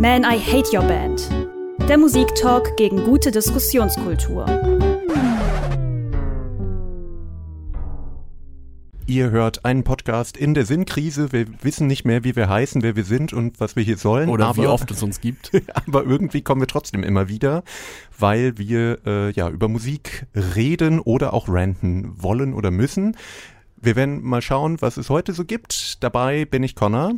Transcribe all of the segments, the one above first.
Man, I Hate Your Band. Der Musiktalk gegen gute Diskussionskultur. Ihr hört einen Podcast in der Sinnkrise. Wir wissen nicht mehr, wie wir heißen, wer wir sind und was wir hier sollen. Oder aber, wie oft es uns gibt. aber irgendwie kommen wir trotzdem immer wieder, weil wir äh, ja über Musik reden oder auch ranten wollen oder müssen. Wir werden mal schauen, was es heute so gibt. Dabei bin ich Connor.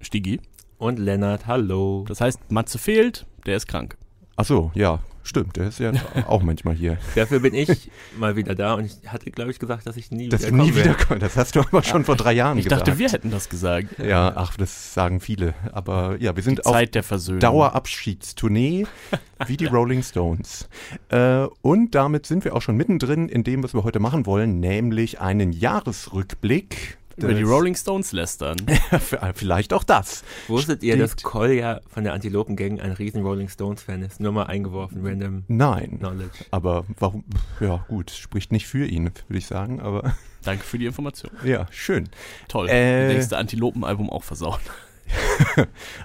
Stigi. Und Lennart, hallo. Das heißt, Matze fehlt, der ist krank. Ach so, ja, stimmt. Der ist ja auch manchmal hier. Dafür bin ich mal wieder da und ich hatte, glaube ich, gesagt, dass ich nie Dass wieder nie wiederkommst. Das hast du aber schon vor drei Jahren Ich gesagt. dachte, wir hätten das gesagt. Ja, ach, das sagen viele. Aber ja, wir sind auf Zeit der Versöhnung. Dauerabschiedstournee wie die Rolling Stones. Äh, und damit sind wir auch schon mittendrin in dem, was wir heute machen wollen, nämlich einen Jahresrückblick. Über die Rolling Stones lästern. Vielleicht auch das. Wusstet ihr, dass Steht- Kolja von der Antilopen-Gang ein riesen Rolling Stones-Fan ist? Nur mal eingeworfen, random Nein. Knowledge. Aber warum? Ja, gut, spricht nicht für ihn, würde ich sagen. Aber Danke für die Information. ja, schön. Toll. Äh. nächste Antilopen-Album auch versaut.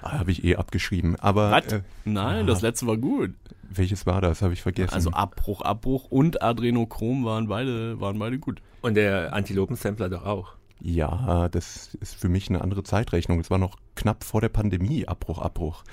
Ah, Habe ich eh abgeschrieben. Aber Was? äh, Nein, das letzte war gut. welches war das? Habe ich vergessen. Also Abbruch, Abbruch und Adrenochrom waren beide, waren beide gut. Und der Antilopen-Sampler doch auch. Ja, das ist für mich eine andere Zeitrechnung. Es war noch knapp vor der Pandemie, Abbruch, Abbruch.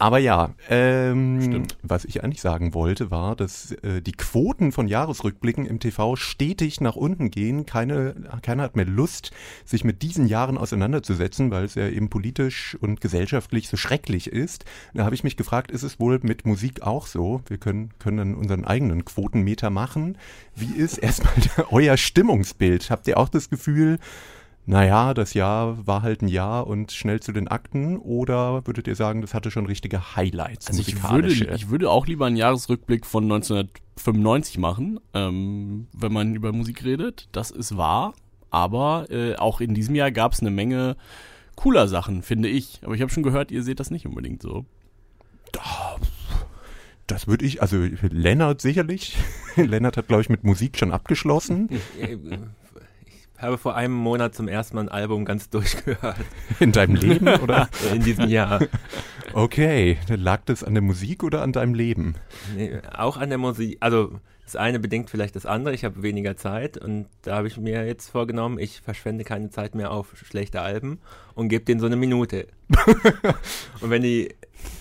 Aber ja, ähm, Stimmt. was ich eigentlich sagen wollte, war, dass äh, die Quoten von Jahresrückblicken im TV stetig nach unten gehen. Keine, keiner hat mehr Lust, sich mit diesen Jahren auseinanderzusetzen, weil es ja eben politisch und gesellschaftlich so schrecklich ist. Da habe ich mich gefragt, ist es wohl mit Musik auch so? Wir können, können dann unseren eigenen Quotenmeter machen. Wie ist erstmal euer Stimmungsbild? Habt ihr auch das Gefühl, naja, das Jahr war halt ein Jahr und schnell zu den Akten oder würdet ihr sagen, das hatte schon richtige Highlights? Also ich würde, ich würde auch lieber einen Jahresrückblick von 1995 machen, ähm, wenn man über Musik redet. Das ist wahr. Aber äh, auch in diesem Jahr gab es eine Menge cooler Sachen, finde ich. Aber ich habe schon gehört, ihr seht das nicht unbedingt so. das würde ich, also Lennart sicherlich. Lennart hat, glaube ich, mit Musik schon abgeschlossen habe vor einem Monat zum ersten Mal ein Album ganz durchgehört. in deinem Leben, oder? In diesem Jahr. Okay, lag das an der Musik oder an deinem Leben? Nee, auch an der Musik. Also das eine bedingt vielleicht das andere. Ich habe weniger Zeit und da habe ich mir jetzt vorgenommen, ich verschwende keine Zeit mehr auf schlechte Alben und gebe denen so eine Minute. und wenn die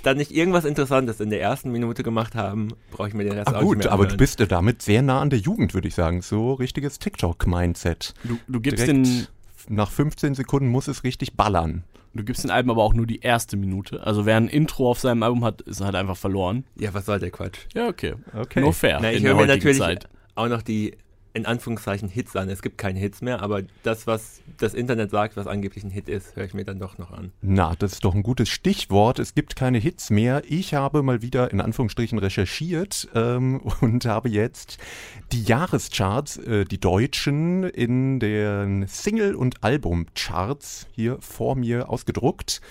dann nicht irgendwas Interessantes in der ersten Minute gemacht haben, brauche ich mir den Rest Ah, auch nicht gut, mehr aber du bist ja damit sehr nah an der Jugend, würde ich sagen. So richtiges TikTok-Mindset. Du, du, gibst Direkt den, nach 15 Sekunden muss es richtig ballern. Du gibst den Alben aber auch nur die erste Minute. Also wer ein Intro auf seinem Album hat, ist halt einfach verloren. Ja, was soll der Quatsch? Ja, okay. Okay. Nur fair. Na, ich höre mir natürlich Zeit. auch noch die in Anführungszeichen Hits an. Es gibt keine Hits mehr, aber das, was das Internet sagt, was angeblich ein Hit ist, höre ich mir dann doch noch an. Na, das ist doch ein gutes Stichwort. Es gibt keine Hits mehr. Ich habe mal wieder in Anführungsstrichen recherchiert ähm, und habe jetzt die Jahrescharts, äh, die deutschen, in den Single- und Albumcharts hier vor mir ausgedruckt.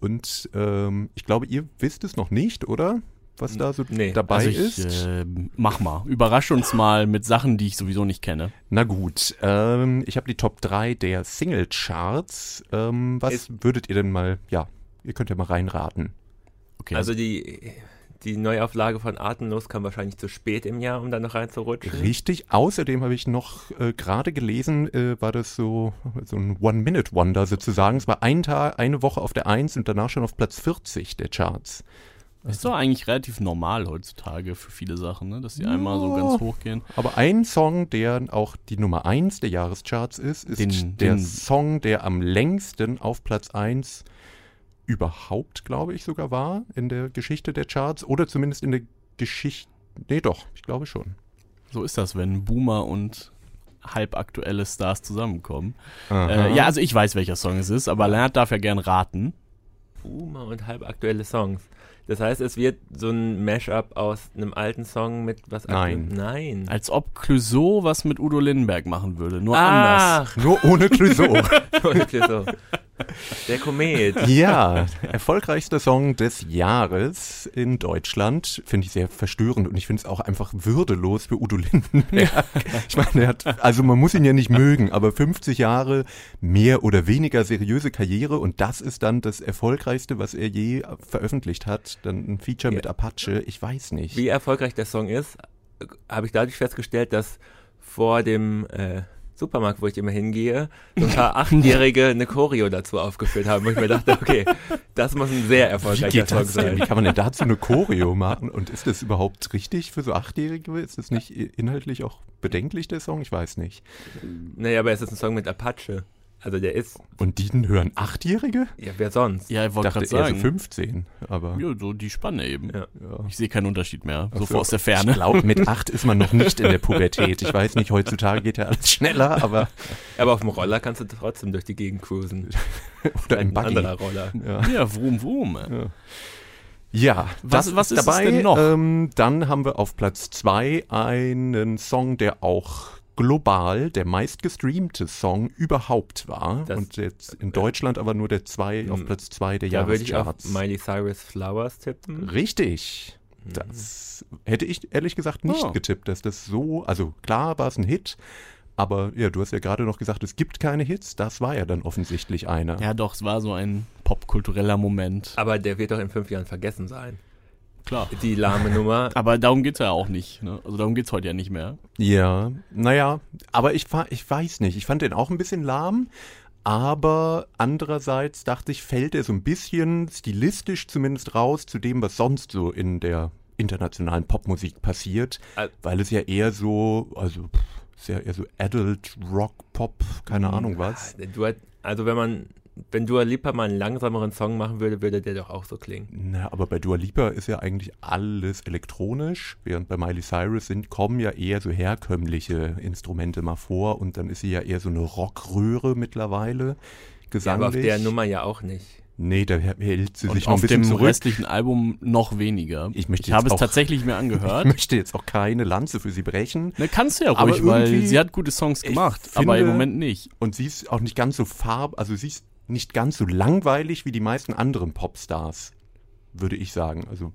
Und ähm, ich glaube, ihr wisst es noch nicht, oder? Was da so Nee, dabei Also ich, ist? äh, mach mal. Überrasch uns mal mit Sachen, die ich sowieso nicht kenne. Na gut, ähm, ich habe die Top 3 der Single-Charts. Ähm, was Ist- würdet ihr denn mal, ja, ihr könnt ja mal reinraten. Okay. Also die, die Neuauflage von Atemlos kam wahrscheinlich zu spät im Jahr, um da noch reinzurutschen. Richtig. Außerdem habe ich noch äh, gerade gelesen, äh, war das so, so ein One-Minute-Wonder sozusagen. Es war ein Tag, eine Woche auf der 1 und danach schon auf Platz 40 der Charts. Ist doch eigentlich relativ normal heutzutage für viele Sachen, ne? dass die einmal so ganz hoch gehen. Aber ein Song, der auch die Nummer 1 der Jahrescharts ist, ist Den- der den- Song, der am längsten auf Platz 1 überhaupt, glaube ich, sogar war in der Geschichte der Charts. Oder zumindest in der Geschichte. Nee, doch, ich glaube schon. So ist das, wenn Boomer und halbaktuelle Stars zusammenkommen. Äh, ja, also ich weiß, welcher Song es ist, aber Lennart darf ja gern raten. Boomer und halbaktuelle Songs. Das heißt, es wird so ein Mashup aus einem alten Song mit was Nein. aktu- Nein. Als ob Clouseau was mit Udo Lindenberg machen würde, nur anders. Ach, Nur ohne Clouseau. wirklich so. Der Komet. Ja, erfolgreichster Song des Jahres in Deutschland. Finde ich sehr verstörend und ich finde es auch einfach würdelos für Udo Lindenberg. Ich meine, er hat, also man muss ihn ja nicht mögen, aber 50 Jahre mehr oder weniger seriöse Karriere und das ist dann das erfolgreichste, was er je veröffentlicht hat. Dann ein Feature mit Apache, ich weiß nicht. Wie erfolgreich der Song ist, habe ich dadurch festgestellt, dass vor dem äh, Supermarkt, wo ich immer hingehe, so ein paar Achtjährige eine Choreo dazu aufgeführt haben, wo ich mir dachte, okay, das muss ein sehr erfolgreicher Song sein. Wie kann man denn dazu eine Choreo machen? Und ist das überhaupt richtig für so Achtjährige? Ist das nicht inhaltlich auch bedenklich, der Song? Ich weiß nicht. Naja, aber es ist ein Song mit Apache. Also der ist, Und den hören Achtjährige? ja, wer sonst? Ja, ich Ich wollte dachte gerade eher so sagen. 15, aber ja, so die Spanne eben. Ja. ja. Ich sehe keinen Unterschied mehr. So So, aus der Ich Ferne. glaube, mit acht ist man noch nicht in der Pubertät. Ich weiß nicht, heutzutage geht ja alles schneller, aber Aber auf dem Roller kannst du trotzdem durch die Gegend cruisen. oder im Ein Buggy. anderer Roller. Ja. Ja, wrum, wrum. Ja, Was- das was ist es dabei. denn noch? Ähm, dann haben wir auf Platz zwei einen Song, der auch global der meistgestreamte Song überhaupt war. Das- und jetzt in Deutschland aber nur der zwei auf Hm. Platz zwei der Da würde ich auf Jahrescharts. Miley Cyrus Flowers tippen. Richtig. Das hätte ich ehrlich gesagt nicht Oh. getippt, dass das so, also klar war es ein Hit, aber ja, du hast ja gerade noch gesagt, es gibt keine Hits, das war ja dann offensichtlich einer. Ja, doch, es war so ein popkultureller Moment. Aber der wird doch in fünf Jahren vergessen sein. Klar. Die lahme Nummer. Aber darum geht's ja auch nicht. Ne? Also darum geht's heute ja nicht mehr. Ja, naja, aber ich, ich weiß nicht, ich fand den auch ein bisschen lahm, aber andererseits dachte ich, fällt er so ein bisschen stilistisch zumindest raus zu dem, was sonst so in der internationalen Popmusik passiert, weil es ja eher so, also pff, ist ja eher so Adult Rock Pop, keine Ahnung was. Du hat, also wenn man, wenn Dua Lipa mal einen langsameren Song machen würde, würde der doch auch so klingen. Na, aber bei Dua Lipa ist ja eigentlich alles elektronisch, während bei Miley Cyrus sind, kommen ja eher so herkömmliche Instrumente mal vor und dann ist sie ja eher so eine Rockröhre mittlerweile, Ja, gesanglich. aber auf der Nummer ja auch nicht. Nee, da hält sie Und sich noch ein auf bisschen dem zurück. restlichen Album noch weniger. Ich möchte ich habe jetzt es auch- tatsächlich mir ich angehört. möchte jetzt auch keine Lanze für sie brechen. Ne, kannst du ja Aber ruhig, weil sie hat gute Songs ich gemacht, aber im finde- Moment nicht. Und sie ist auch nicht ganz so farb, also sie ist nicht ganz so langweilig wie die meisten anderen Popstars, würde ich sagen. Also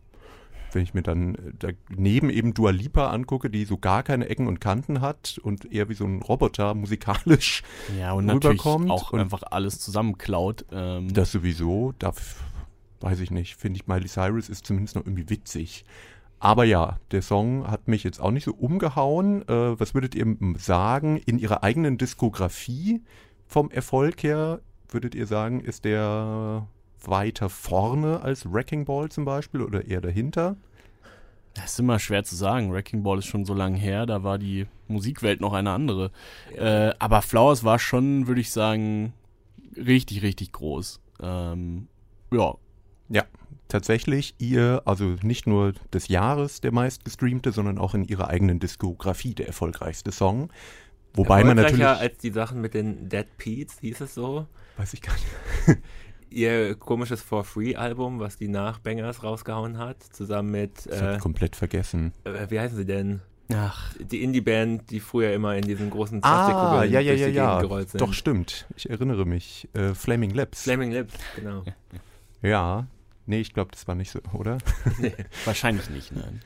wenn ich mir dann äh, daneben eben Dua Lipa angucke, die so gar keine Ecken und Kanten hat und eher wie so ein Roboter musikalisch, Ja, und natürlich rüberkommt auch und- einfach alles zusammenklaut. Ähm, das sowieso, da weiß ich nicht, finde ich Miley Cyrus ist zumindest noch irgendwie witzig. Aber ja, der Song hat mich jetzt auch nicht so umgehauen. Äh, was würdet ihr sagen, in ihrer eigenen Diskografie vom Erfolg her, würdet ihr sagen, ist der weiter vorne als Wrecking Ball zum Beispiel oder eher dahinter? Das ist immer schwer zu sagen. Wrecking Ball ist schon so lange her, da war die Musikwelt noch eine andere. Äh, aber Flowers war schon, würde ich sagen, richtig, richtig groß. Ähm, ja, Ja, tatsächlich ihr, also nicht nur des Jahres der meistgestreamte, sondern auch in ihrer eigenen Diskografie der erfolgreichste Song. Wobei man natürlich, als die Sachen mit den Dead Peats, hieß es so. weiß ich gar nicht. Ihr komisches For Free-Album, was die nach Bangers rausgehauen hat, zusammen mit, Das äh, ich komplett vergessen. äh, wie heißen sie denn? ach, Die Indie-Band, die früher immer in diesen großen Ah, Plastikkugeln ja, ja, durch ja, die ja. Gegend gerollt sind. Doch, stimmt. Ich erinnere mich. Äh, Flaming Lips. Flaming Lips, genau. ja. Nee, ich glaube, das war nicht so, oder? wahrscheinlich nicht, nein.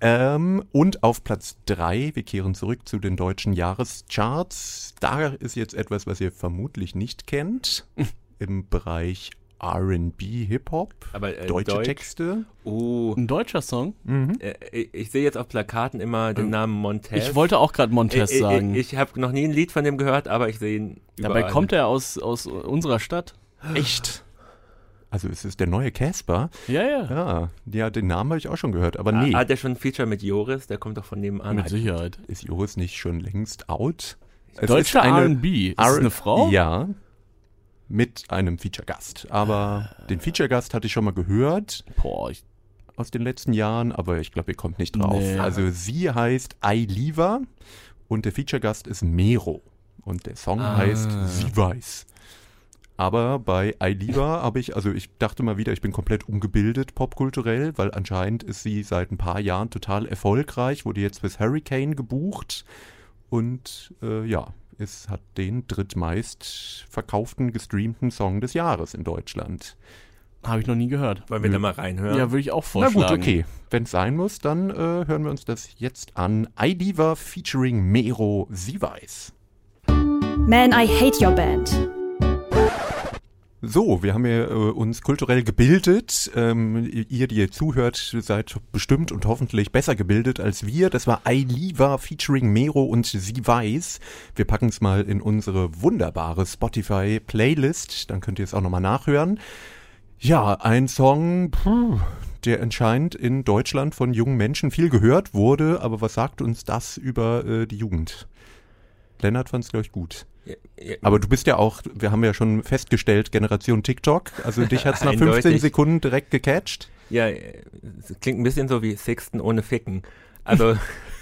Ähm, und auf Platz 3, wir kehren zurück zu den deutschen Jahrescharts. Da ist jetzt etwas, was ihr vermutlich nicht kennt. Im Bereich RB, Hip-Hop, Aber äh, deutsche Deutsch, Texte. Oh, Ein deutscher Song? Mhm. äh, ich, ich sehe jetzt auf Plakaten immer den Namen Montez. Ich wollte auch gerade Montez ich, sagen. Ich, ich habe noch nie ein Lied von dem gehört, aber ich sehe ihn überall. Dabei kommt er aus, aus unserer Stadt. Echt? Also es ist der neue Casper. Ja, ja. Ja, ja, den Namen habe ich auch schon gehört, aber Ah, nee. Hat er schon ein Feature mit Joris? Der kommt doch von nebenan. Mit Sicherheit. Ist Joris nicht schon längst out? Es eine- R&B. Ist R- es eine Frau? Ja. Mit einem Feature-Gast. Aber den Feature-Gast hatte ich schon mal gehört Boah, ich, aus den letzten Jahren, aber ich glaube, ihr kommt nicht drauf. Nee. Also sie heißt Ailiva und der Feature-Gast ist Mero. Und der Song Ah. heißt Sie weiß. Aber bei Ailiva habe ich, also ich dachte mal wieder, ich bin komplett ungebildet popkulturell, weil anscheinend ist sie seit ein paar Jahren total erfolgreich, wurde jetzt fürs Hurricane gebucht und äh, ja, Es hat den drittmeist verkauften, gestreamten Song des Jahres in Deutschland. Habe ich noch nie gehört. Wollen wir da mal reinhören? Ja, würde ich auch Na vorschlagen. gut, okay. Wenn es sein muss, dann äh, hören wir uns das jetzt an. iDiva featuring Mero, sie weiß. Man, I Hate Your Band. So, wir haben ja, äh, uns kulturell gebildet. Ähm, ihr, die ihr zuhört, seid bestimmt und hoffentlich besser gebildet als wir. Das war Ailiva featuring Mero und Sie weiß. Wir packen es mal in unsere wunderbare Spotify-Playlist. Dann könnt ihr es auch nochmal nachhören. Ja, ein Song, puh, der anscheinend in Deutschland von jungen Menschen viel gehört wurde. Aber was sagt uns das über äh, die Jugend? Lennart fand es, glaube ich, gut. Ja, ja, Aber du bist ja auch, wir haben ja schon festgestellt, Generation TikTok. Also dich hat's nach Eindeutig. 15 Sekunden direkt gecatcht. ja, es klingt ein bisschen so wie Sixten ohne Ficken. Also,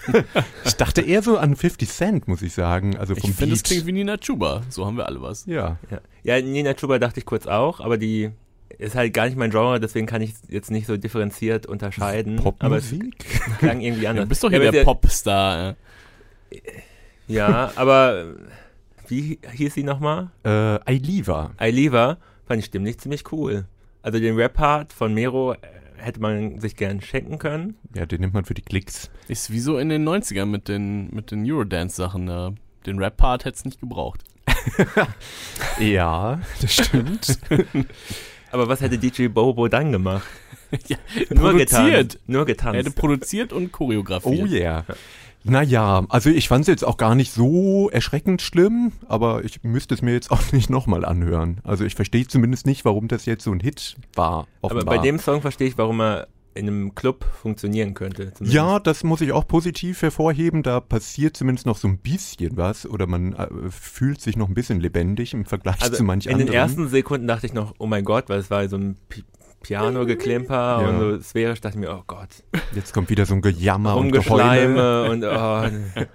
Ich dachte eher so an 50 Cent, muss ich sagen. Also vom Ich finde, es klingt wie Nina Chuba. So haben wir alle was. ja. ja. ja, Nina Chuba dachte ich kurz auch, aber die ist halt gar nicht mein Genre, deswegen kann ich jetzt nicht so differenziert unterscheiden. Aber es Popmusik? klang irgendwie Du anders. bist doch ja, hier aber der es- Popstar. äh. Ja, aber äh, wie hieß sie nochmal? äh, Ailiva. Ailiva fand ich stimmlich ziemlich cool. Also den Rap-Part von Mero äh, hätte man sich gern schenken können. Ja, den nimmt man für die Klicks. Ist wie so in den 90ern mit den, mit den Eurodance-Sachen. da. Den Rap-Part hätte es nicht gebraucht. Ja, das stimmt. Aber was hätte DJ Bobo dann gemacht? Ja, Nur produziert. getanzt. Nur Er hätte getanzt. produziert und choreografiert. oh yeah. Naja, also ich fand es jetzt auch gar nicht so erschreckend schlimm, aber ich müsste es mir jetzt auch nicht nochmal anhören. Also ich verstehe zumindest nicht, warum das jetzt so ein Hit war. Aber Offenbar. bei dem Song verstehe ich, warum er in einem Club funktionieren könnte. zumindest. Ja, das muss ich auch positiv hervorheben. Da passiert zumindest noch so ein bisschen was oder man äh, fühlt sich noch ein bisschen lebendig im Vergleich Also zu manch in anderen. den ersten Sekunden dachte ich noch, oh mein Gott, weil es war so ein Pi Piano-Geklimper Ja. und so sphärisch, dachte ich mir, oh Gott, Jetzt kommt wieder so ein Gejammer und Geheule. Rumgeschleime und oh,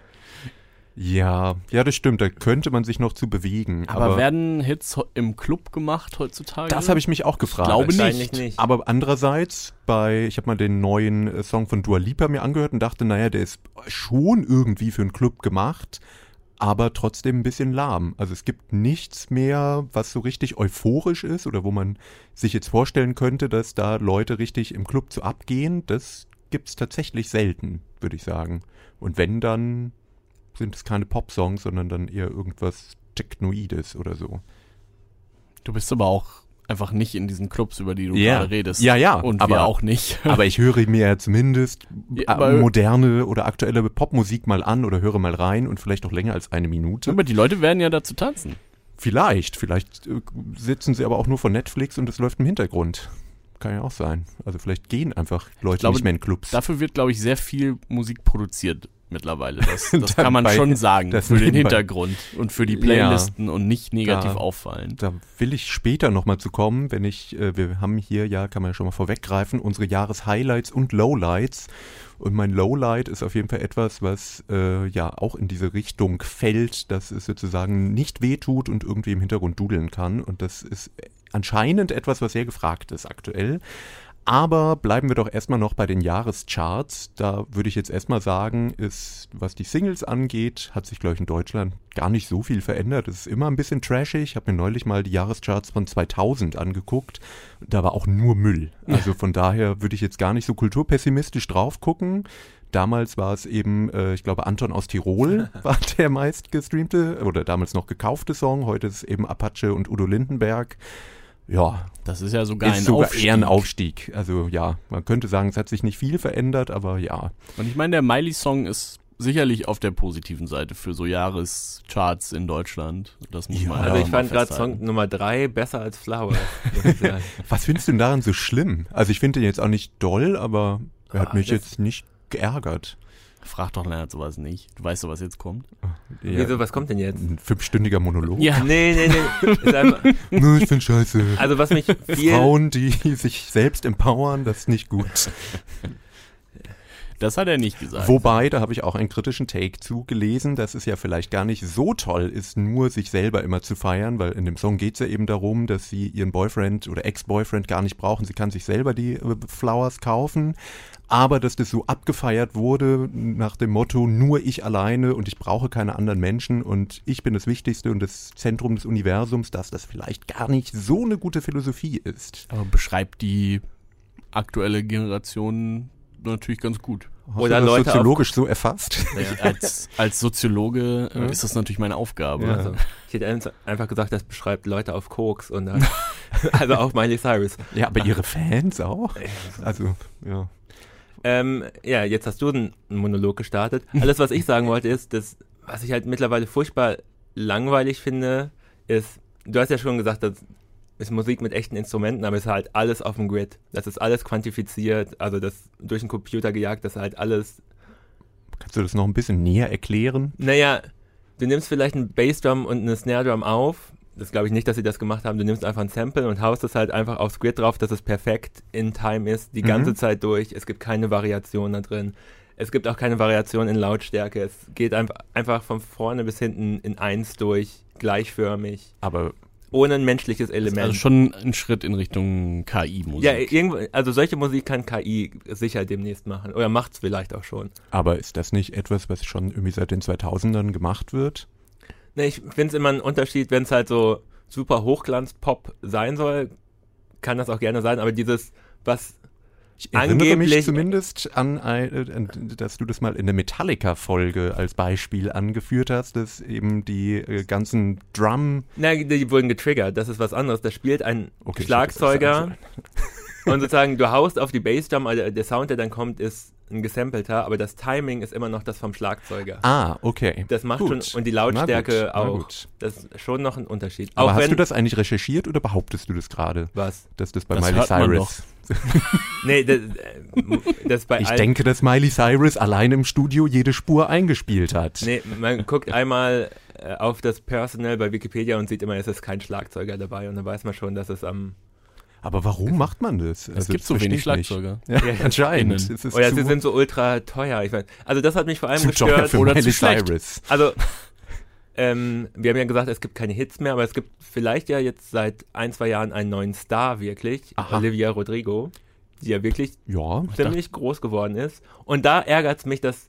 Ja, ja, das stimmt. Da könnte man sich noch zu bewegen. Aber, Aber, werden Hits im Club gemacht heutzutage? das habe ich mich auch gefragt. glaube wahrscheinlich nicht. nicht. Aber andererseits, bei, ich habe mal den neuen äh, Song von Dua Lipa mir angehört und dachte, naja, der ist schon irgendwie für einen Club gemacht, aber trotzdem ein bisschen lahm. Also es gibt nichts mehr, was so richtig euphorisch ist oder wo man sich jetzt vorstellen könnte, dass da Leute richtig im Club zu abgehen. Das gibt's tatsächlich selten, würde ich sagen. Und wenn, dann sind es keine Popsongs, sondern dann eher irgendwas Technoides oder so. Du bist aber auch einfach nicht in diesen Clubs, über die du Ja. gerade redest. Ja, ja, Und aber- wir auch nicht. Aber ich höre mir zumindest Ja, äh, moderne oder aktuelle Popmusik mal an oder höre mal rein und vielleicht auch länger als eine Minute. aber die Leute werden ja dazu tanzen. Vielleicht, vielleicht äh, sitzen sie aber auch nur vor Netflix und es läuft im Hintergrund. Kann ja auch sein. Also vielleicht gehen einfach Leute glaube, nicht mehr in Clubs. Dafür wird, glaube ich, sehr viel Musik produziert mittlerweile. Das, das kann man schon sagen. Für den. Hintergrund und für die Ja. Playlisten und nicht negativ Da- auffallen. Da will ich später nochmal zu kommen, wenn ich, äh, wir haben hier ja, kann man ja schon mal vorweggreifen, unsere Jahreshighlights und Lowlights. Und mein Lowlight ist auf jeden Fall etwas, was äh, ja auch in diese Richtung fällt, dass es sozusagen nicht wehtut und irgendwie im Hintergrund dudeln kann. Und das ist anscheinend etwas, was sehr gefragt ist aktuell. Aber bleiben wir doch erstmal noch bei den Jahrescharts. Da würde ich jetzt erstmal sagen, ist, was die Singles angeht, hat sich, glaube ich, in Deutschland gar nicht so viel verändert. Es ist immer ein bisschen trashig. Ich habe mir neulich mal die Jahrescharts von 2000 angeguckt. Da war auch nur Müll. Also von daher würde ich jetzt gar nicht so kulturpessimistisch drauf gucken. Damals war es eben, äh, ich glaube, Anton aus Tirol war der meist gestreamte oder damals noch gekaufte Song. Heute ist es eben Apache und Udo Lindenberg. Ja, Das ist ja sogar ist ein sogar Aufstieg. eher ein Aufstieg. Also ja, man könnte sagen, es hat sich nicht viel verändert, aber ja. Und ich meine, der Miley-Song ist sicherlich auf der positiven Seite für so Jahrescharts in Deutschland. Das muss Ja, man Also ich fand gerade. Song Nummer drei besser als Flower. Was findest du denn daran so schlimm? Also ich finde den jetzt auch nicht doll, aber er hat Ah, mich jetzt nicht geärgert. Frag doch Lennart sowas nicht. Du weißt doch, was jetzt kommt. Ja, Wieso, was kommt denn jetzt? Ein fünfstündiger Monolog. Ja. Nee, nee, nee. Ist einfach, Nö, ich finde scheiße. also was mich viel... Frauen, die sich selbst empowern, das ist nicht gut. Das hat er nicht gesagt. Wobei, da habe ich auch einen kritischen Take zugelesen, dass es ja vielleicht gar nicht so toll ist, nur sich selber immer zu feiern, weil in dem Song geht es ja eben darum, dass sie ihren Boyfriend oder Ex-Boyfriend gar nicht brauchen. Sie kann sich selber die äh, Flowers kaufen, aber dass das so abgefeiert wurde nach dem Motto, nur ich alleine und ich brauche keine anderen Menschen und ich bin das Wichtigste und das Zentrum des Universums, dass das vielleicht gar nicht so eine gute Philosophie ist. Aber beschreibt die aktuelle Generation natürlich ganz gut. Hast Oder du das Leute auf- soziologisch so erfasst? Ich, als, als Soziologe äh, ist das natürlich meine Aufgabe. Ja. Also, ich hätte einfach- gesagt, das beschreibt Leute auf Koks und dann, also auch Miley Cyrus. Ja, aber ihre Fans auch? Also, ja. Ähm, ja, jetzt hast du einen Monolog gestartet. Alles, was ich sagen wollte, ist, dass, was ich halt mittlerweile furchtbar langweilig finde, ist, du hast ja schon gesagt, das ist Musik mit echten Instrumenten, aber es ist halt alles auf dem Grid. Das ist alles quantifiziert, also das durch den Computer gejagt, das ist halt alles. Kannst du das noch ein bisschen näher erklären? Naja, du nimmst vielleicht einen Bassdrum und eine Snare Drum auf. Das glaube ich nicht, dass sie das gemacht haben. Du nimmst einfach ein Sample und haust es halt einfach aufs Grid drauf, dass es perfekt in Time ist, die Mhm. ganze Zeit durch. Es gibt keine Variation da drin. Es gibt auch keine Variation in Lautstärke. Es geht einfach, einfach von vorne bis hinten in eins durch, gleichförmig, Aber ohne ein menschliches Element. Also schon ein Schritt in Richtung KI-Musik. ja, irgendwo, also solche Musik kann KI sicher demnächst machen. Oder macht es vielleicht auch schon. Aber ist das nicht etwas, was schon irgendwie seit den 2000ern gemacht wird? Ne, ich finde es immer ein Unterschied, wenn es halt so super Hochglanz-Pop sein soll, kann das auch gerne sein, aber dieses, was Ich erinnere mich zumindest an, ein, äh, dass du das mal in der Metallica-Folge als Beispiel angeführt hast, dass eben die äh, ganzen Drum... Na, die wurden getriggert, das ist was anderes. Da spielt ein Okay, Schlagzeuger und sozusagen du haust auf die Bassdrum, also der Sound, der dann kommt, ist ein gesampelter, aber das Timing ist immer noch das vom Schlagzeuger. Ah, okay. Das macht Gut. schon, und die Lautstärke gut, auch. gut. Das ist schon noch ein Unterschied. Aber auch hast wenn, du das eigentlich recherchiert oder behauptest du das gerade, was? dass das bei Das Miley hört man Cyrus... Nee, das, äh, das bei Ich denke, dass Miley Cyrus allein im Studio jede Spur eingespielt hat. Nee, man guckt einmal äh, auf das Personal bei Wikipedia und sieht immer, es ist kein Schlagzeuger dabei und dann weiß man schon, dass es am Aber warum macht man das? Es Also, gibt so wenig. Schlagzeuger. Ja, Ja, anscheinend. innen. Es ist oder sie sind so ultra teuer. Ich mein, also das hat mich vor allem zu teuer gestört. für oder Miley zu schlecht. Cyrus. Also ähm, wir haben ja gesagt, es gibt keine Hits mehr, aber es gibt vielleicht ja jetzt seit ein, zwei Jahren einen neuen Star wirklich, Aha. Olivia Rodrigo, die ja wirklich Ja, ziemlich groß geworden ist. Und da ärgert es mich, dass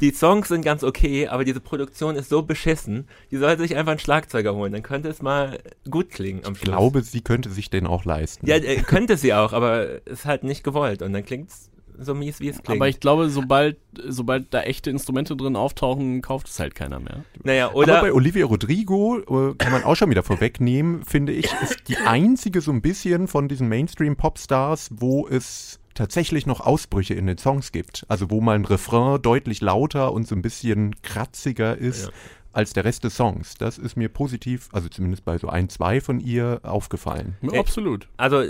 die Songs sind ganz okay, aber diese Produktion ist so beschissen. Die sollte sich einfach einen Schlagzeuger holen, dann könnte es mal gut klingen am ich Schluss. glaube, sie könnte sich den auch leisten. Ja, äh, könnte sie auch, aber ist halt nicht gewollt und dann klingt's so mies, wie es klingt. Aber ich glaube, sobald, sobald da echte Instrumente drin auftauchen, kauft es halt keiner mehr. naja, Aber oder bei Olivia Rodrigo äh, kann man auch schon wieder vorwegnehmen, finde ich, ist die einzige so ein bisschen von diesen Mainstream-Popstars, wo es tatsächlich noch Ausbrüche in den Songs gibt. Also wo mal ein Refrain deutlich lauter und so ein bisschen kratziger ist Ja. als der Rest des Songs. Das ist mir positiv, also zumindest bei so ein, zwei von ihr aufgefallen. Ja, Ey. absolut. also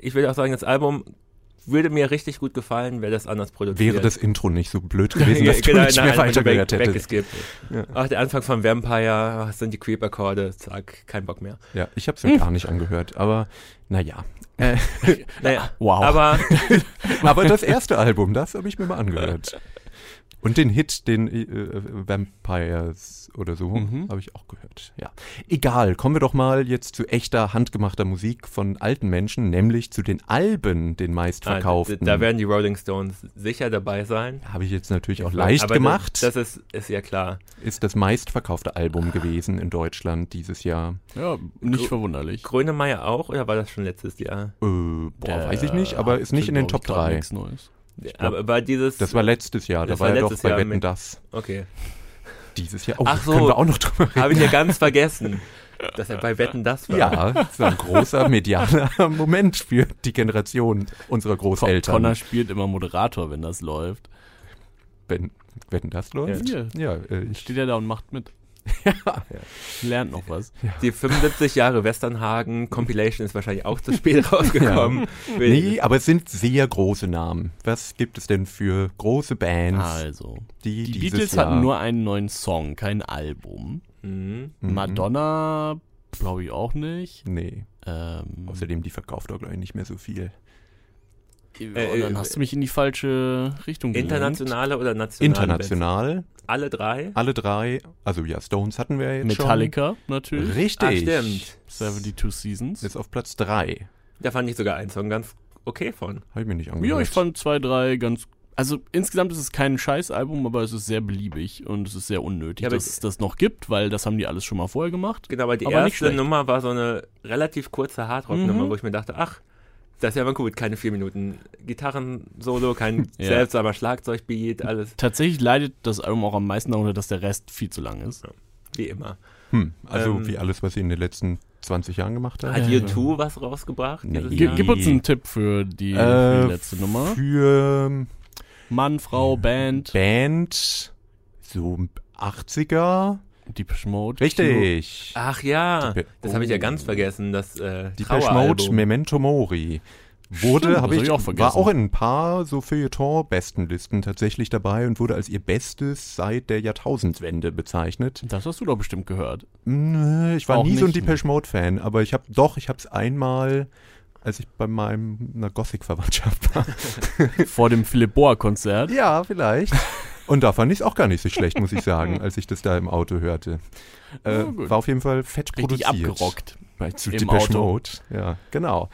ich würde auch sagen, das Album würde mir richtig gut gefallen, wäre das anders produziert. Wäre das Intro nicht so blöd gewesen, dass du genau, nicht nein, mehr einfach weitergehört hättest. Ja. Ach, der Anfang von Vampire, ach, sind die Creep-Akkorde, zack, kein Bock mehr. Ja, ich habe es mir gar nicht angehört, aber naja. Äh, Naja, Wow. aber aber das erste Album, das habe ich mir mal angehört. Und den Hit, den äh, Vampires oder so, Mhm. habe ich auch gehört. Ja. Egal, kommen wir doch mal jetzt zu echter handgemachter Musik von alten Menschen, nämlich zu den Alben, den ah, meistverkauften. da werden die Rolling Stones sicher dabei sein. habe ich jetzt natürlich auch leicht Aber gemacht. Das, das ist, ist ja klar. ist das meistverkaufte Album gewesen in Deutschland dieses Jahr. Ja, nicht verwunderlich. Grönemeyer auch oder war das schon letztes Jahr? Äh, boah, Der weiß ich nicht, aber ist nicht in den Top ich, grad 3. nichts Neues. glaub, aber war dieses. Das war letztes Jahr, da Das war war er doch letztes bei Jahr Wetten mit- das. Okay. Dieses Jahr. Oh, Ach so. können wir auch noch drüber reden. Habe ich ja ganz vergessen, dass er bei Wetten das war. Ja, das ist ein großer medialer Moment für die Generation unserer Großeltern. Connor spielt immer Moderator, wenn das läuft. wenn, wenn das läuft? Hier. Ja, äh, ich, Steht er da und macht mit. Lernt noch was. Die 75 Jahre Westernhagen Compilation ist wahrscheinlich auch zu spät rausgekommen. nee, aber es sind sehr große Namen. Was gibt es denn für große Bands, Also, die, die Beatles Jahr... hatten nur einen neuen Song, kein Album. Mhm. Mhm. Madonna, glaube ich auch nicht. Nee, Ähm, außerdem die verkauft auch, glaube ich, nicht mehr so viel. Äh, und dann hast du mich in die falsche Richtung gelenkt. Internationale oder nationale International, Bands? Alle drei? alle drei, also ja, Stones hatten wir jetzt Metallica schon. natürlich. Richtig. Ah, stimmt. 72 Seasons. Ist auf Platz 3. Da fand ich sogar einen Song ganz okay von. Habe ich mir nicht angehört. Ja, ich fand zwei, drei ganz. Also insgesamt ist es kein Scheißalbum, aber es ist sehr beliebig und es ist sehr unnötig, Ja, dass es das noch gibt, weil das haben die alles schon mal vorher gemacht. Genau, aber die Aber erste. Nummer war so eine relativ kurze Hardrock-Nummer, Mhm. wo ich mir dachte, ach, das ist ja mal gut, keine vier Minuten Gitarren-Solo, kein Ja. seltsamer Schlagzeugbeat, alles Tatsächlich leidet das Album auch am meisten darunter, dass der Rest viel zu lang ist. wie immer. Hm, also Ähm, wie alles, was sie in den letzten 20 Jahren gemacht haben. Hat Ja. U2 was rausgebracht? Nee. Gib, uns einen Tipp für die, für Äh, die letzte Nummer. Für Mann, Frau, Band, Band, so 80er. Deepish Mode. Richtig. Ach ja, das habe ich ja Oh. ganz vergessen, das äh, Die Mode. Memento Mori. Wurde, habe ich, ich auch vergessen. war auch in ein paar so Feuilleton-Bestenlisten tatsächlich dabei und wurde als ihr Bestes seit der Jahrtausendwende bezeichnet. Das hast du doch bestimmt gehört. Nö, ich war Auch nie so ein. Depeche Mode-Fan, aber ich habe doch, ich habe es einmal, als ich bei meinem einer Gothic-Verwandtschaft war. Vor dem Philipp Boa-Konzert. ja, vielleicht. Und da fand ich es auch gar nicht so schlecht, muss ich sagen, als ich das da im Auto hörte. Äh, Ja, war auf jeden Fall fett Richtig produziert. abgerockt. Bei zu Im Depeche Auto. Mode. Ja, genau.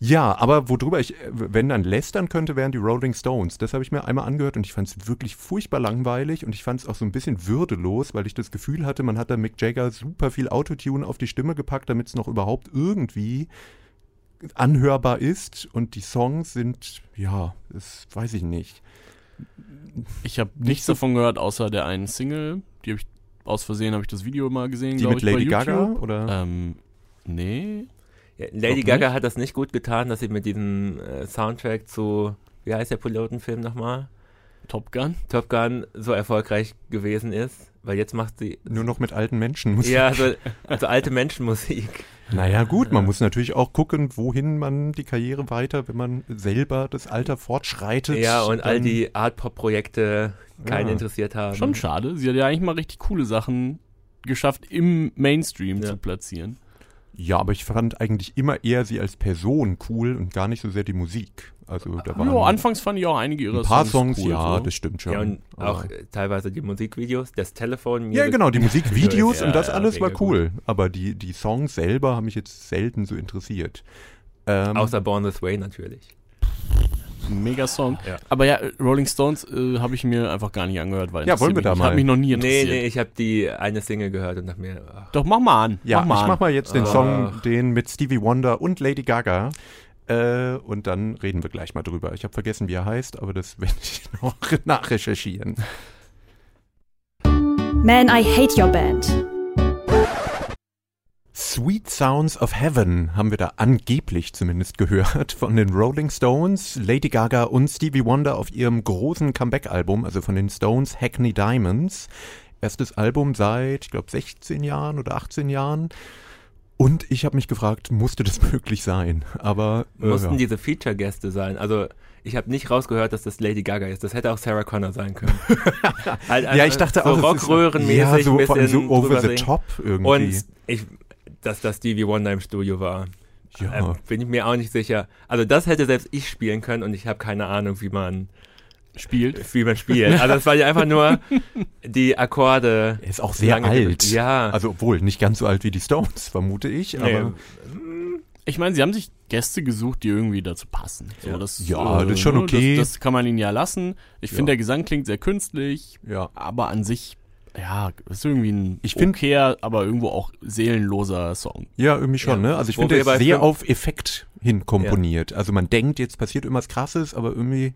Ja, aber worüber ich, äh, wenn dann lästern könnte, wären die Rolling Stones. Das habe ich mir einmal angehört und ich fand es wirklich furchtbar langweilig und ich fand es auch so ein bisschen würdelos, weil ich das Gefühl hatte, man hat da Mick Jagger super viel Autotune auf die Stimme gepackt, damit es noch überhaupt irgendwie anhörbar ist und die Songs sind, ja, das weiß ich nicht. Ich habe nichts davon gehört, außer der einen Single. Die habe ich aus Versehen habe ich das Video mal gesehen, Die mit ich, Lady Gaga oder? Ähm, nee. Ja, Lady Gaga hat das nicht gut getan, dass sie mit diesem äh, Soundtrack zu, wie heißt der Pilotenfilm nochmal? Top Gun. Top Gun so erfolgreich gewesen ist, weil jetzt macht sie Nur noch mit alten Menschen muss ja so, so alte Menschenmusik. Naja, gut, man muss natürlich auch gucken, wohin man die Karriere weiter, wenn man selber das Alter fortschreitet. Ja, und all die Art-Pop-Projekte keinen Ja. interessiert haben. Schon schade. Sie hat ja eigentlich mal richtig coole Sachen geschafft, im Mainstream Ja. zu platzieren. Ja, aber ich fand eigentlich immer eher sie als Person cool und gar nicht so sehr die Musik. Also da waren Ja, anfangs fand ich auch einige ihrer ein paar Songs, Songs, cool, ja, so. das stimmt schon. Ja, und aber- auch äh, teilweise die Musikvideos, das Telefon. ja, genau, die Musikvideos Ja, und das ja, alles war cool. Aber die, die Songs selber haben mich jetzt selten so interessiert. Ähm, Außer Born This Way natürlich. Mega Song. Ja. Aber ja, Rolling Stones äh, habe ich mir einfach gar nicht angehört, weil Ja, wollen wir da mal? Hat mich noch nie Nee, interessiert. nee, ich habe die eine Single gehört und dachte mir, ach, Doch, mach mal an. ja, mach mal ich an. mach mal jetzt den Ach. Song, den mit Stevie Wonder und Lady Gaga. Äh, und dann reden wir gleich mal drüber. Ich habe vergessen, wie er heißt, aber das werde ich noch nachrecherchieren. Man, I Hate Your Band. Sweet Sounds of Heaven haben wir da angeblich zumindest gehört von den Rolling Stones, Lady Gaga und Stevie Wonder auf ihrem großen Comeback-Album, also von den Stones Hackney Diamonds. Erstes Album seit, ich glaube, 16 Jahren oder 18 Jahren. Und ich habe mich gefragt, musste das möglich sein? Aber äh, mussten ja. diese Feature-Gäste sein. Also ich habe nicht rausgehört, dass das Lady Gaga ist. Das hätte auch Sarah Connor sein können. halt, ja, ich dachte so auch, Rockröhrenmäßig ja, so, vor allem so over the top irgendwie. Und ich, dass das Stevie Wonder im Studio war, ja. ähm, bin ich mir auch nicht sicher. Also das hätte selbst ich spielen können und ich habe keine Ahnung, wie man Spielt. wie man spielt. Also das war ja einfach nur die Akkorde. er ist auch sehr lange alt. Ja. Also obwohl, nicht ganz so alt wie die Stones, vermute ich. Nee, Aber Ich meine, sie haben sich Gäste gesucht, die irgendwie dazu passen. So, Ja. das, Ja, das ist schon okay. Das, das kann man ihnen ja lassen. Ich Ja. finde, der Gesang klingt sehr künstlich, ja. aber an sich, ja, ist irgendwie ein Ich find- okayer, aber irgendwo auch seelenloser Song. Ja, irgendwie schon, Ja, ne? Also ich finde, er ist sehr auf Effekt hin komponiert. Also man denkt, jetzt passiert irgendwas krasses, aber irgendwie.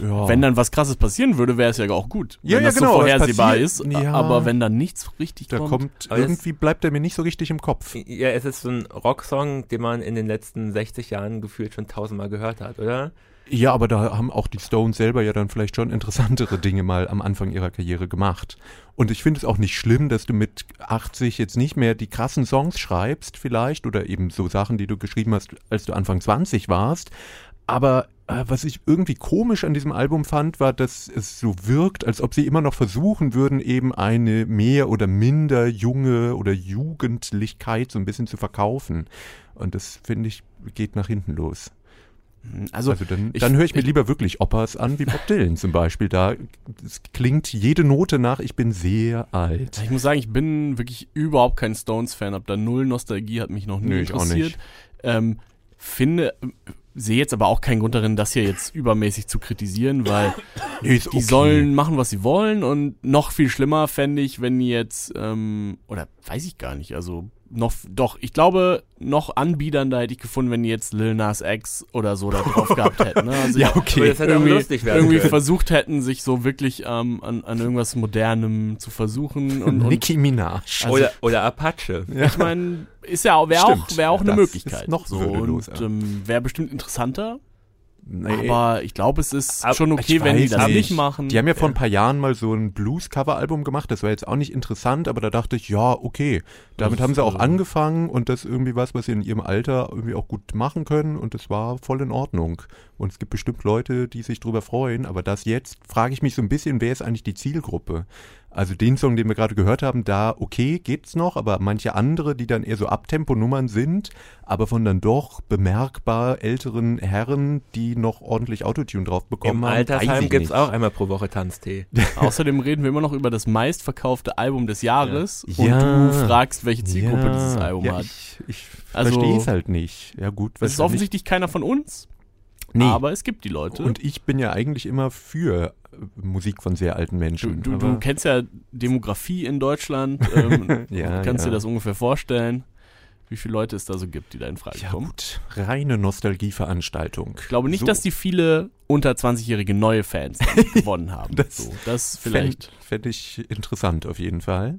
Ja. Wenn dann was krasses passieren würde, wäre es ja auch gut. Ja, wenn ja, das genau, so es vorhersehbar ist. ja. Aber wenn dann nichts richtig da kommt. kommt, irgendwie bleibt er mir nicht so richtig im Kopf. Ja, es ist so ein Rocksong, den man in den letzten 60 Jahren gefühlt schon tausendmal gehört hat, oder? Ja, aber da haben auch die Stones selber ja dann vielleicht schon interessantere Dinge mal am Anfang ihrer Karriere gemacht. Und ich finde es auch nicht schlimm, dass du mit 80 jetzt nicht mehr die krassen Songs schreibst, vielleicht, oder eben so Sachen, die du geschrieben hast, als du Anfang 20 warst. Aber was ich irgendwie komisch an diesem Album fand, war, dass es so wirkt, als ob sie immer noch versuchen würden, eben eine mehr oder minder junge oder Jugendlichkeit so ein bisschen zu verkaufen. Und das finde ich geht nach hinten los. Also, Also dann, ich- dann höre ich mir ich- lieber wirklich Opas an, wie Bob Dylan zum Beispiel. Da klingt jede Note nach, ich bin sehr alt. Ich muss sagen, ich bin wirklich überhaupt kein Stones-Fan. Hab da null Nostalgie, hat mich noch nie Nö, ich auch interessiert. nicht. Ähm, finde, sehe jetzt aber auch keinen Grund darin, das hier jetzt übermäßig zu kritisieren, weil Nee, die okay. sollen machen, was sie wollen und noch viel schlimmer fände ich, wenn die jetzt, ähm, oder weiß ich gar nicht, also noch, doch, ich glaube, noch anbiedernder hätte ich gefunden, wenn die jetzt Lil Nas X oder so da drauf gehabt hätten. Ne? Also Ja, Aber okay. das hätte auch irgendwie, lustig werden irgendwie können. versucht hätten, sich so wirklich ähm, an, an irgendwas Modernem zu versuchen. Und, und Nicki Minaj. Also- oder, oder Apache. ich meine, ist ja auch, wäre auch, wär auch eine Das Möglichkeit. ist noch so, und ja. ähm, wäre bestimmt interessanter. Nee. Aber ich glaube, es ist Aber schon okay, wenn die das nicht. nicht machen. Die haben ja vor ein paar Jahren mal so ein Blues-Cover-Album gemacht. Das war jetzt auch nicht interessant, aber da dachte ich, ja, okay. Damit Das, haben sie auch äh, angefangen und das ist irgendwie was, was sie in ihrem Alter irgendwie auch gut machen können und das war voll in Ordnung. Und es gibt bestimmt Leute, die sich drüber freuen, aber das jetzt frage ich mich so ein bisschen, wer ist eigentlich die Zielgruppe? Also den Song, den wir gerade gehört haben, da okay, geht's noch, aber manche andere, die dann eher so Abtempo-Nummern sind, aber von dann doch bemerkbar älteren Herren, die noch ordentlich Autotune drauf bekommen Im haben. weiß Altersheim ich gibt es nicht. auch einmal pro Woche Tanztee. Außerdem reden wir immer noch über das meistverkaufte Album des Jahres und Ja. du fragst, welche Zielgruppe Ja, dieses Album ja, hat. Ich, ich Also- verstehe es halt nicht. Ja gut, Das ist offensichtlich keiner von uns, Nee. aber es gibt die Leute. Und ich bin ja eigentlich immer für äh, Musik von sehr alten du, Menschen. du, aber- du kennst ja Demografie in Deutschland, ähm, Ja, kannst ja. dir das ungefähr vorstellen, wie viele Leute es da so gibt, die da in Frage ja kommen. gut, reine Nostalgieveranstaltung. Ich glaube nicht, So. dass die viele unter 20-jährige neue Fans gewonnen haben. Das so, das vielleicht. Fände fänd ich interessant auf jeden Fall.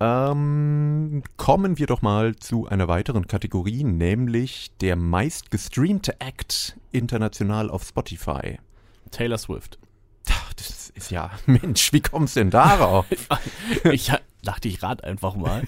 Ähm, kommen wir doch mal zu einer weiteren Kategorie, nämlich der meistgestreamte Act international auf Spotify. Taylor Swift. Ach, Das ist ja, Mensch, wie kommst du denn darauf? Ich dachte, ich rate einfach mal.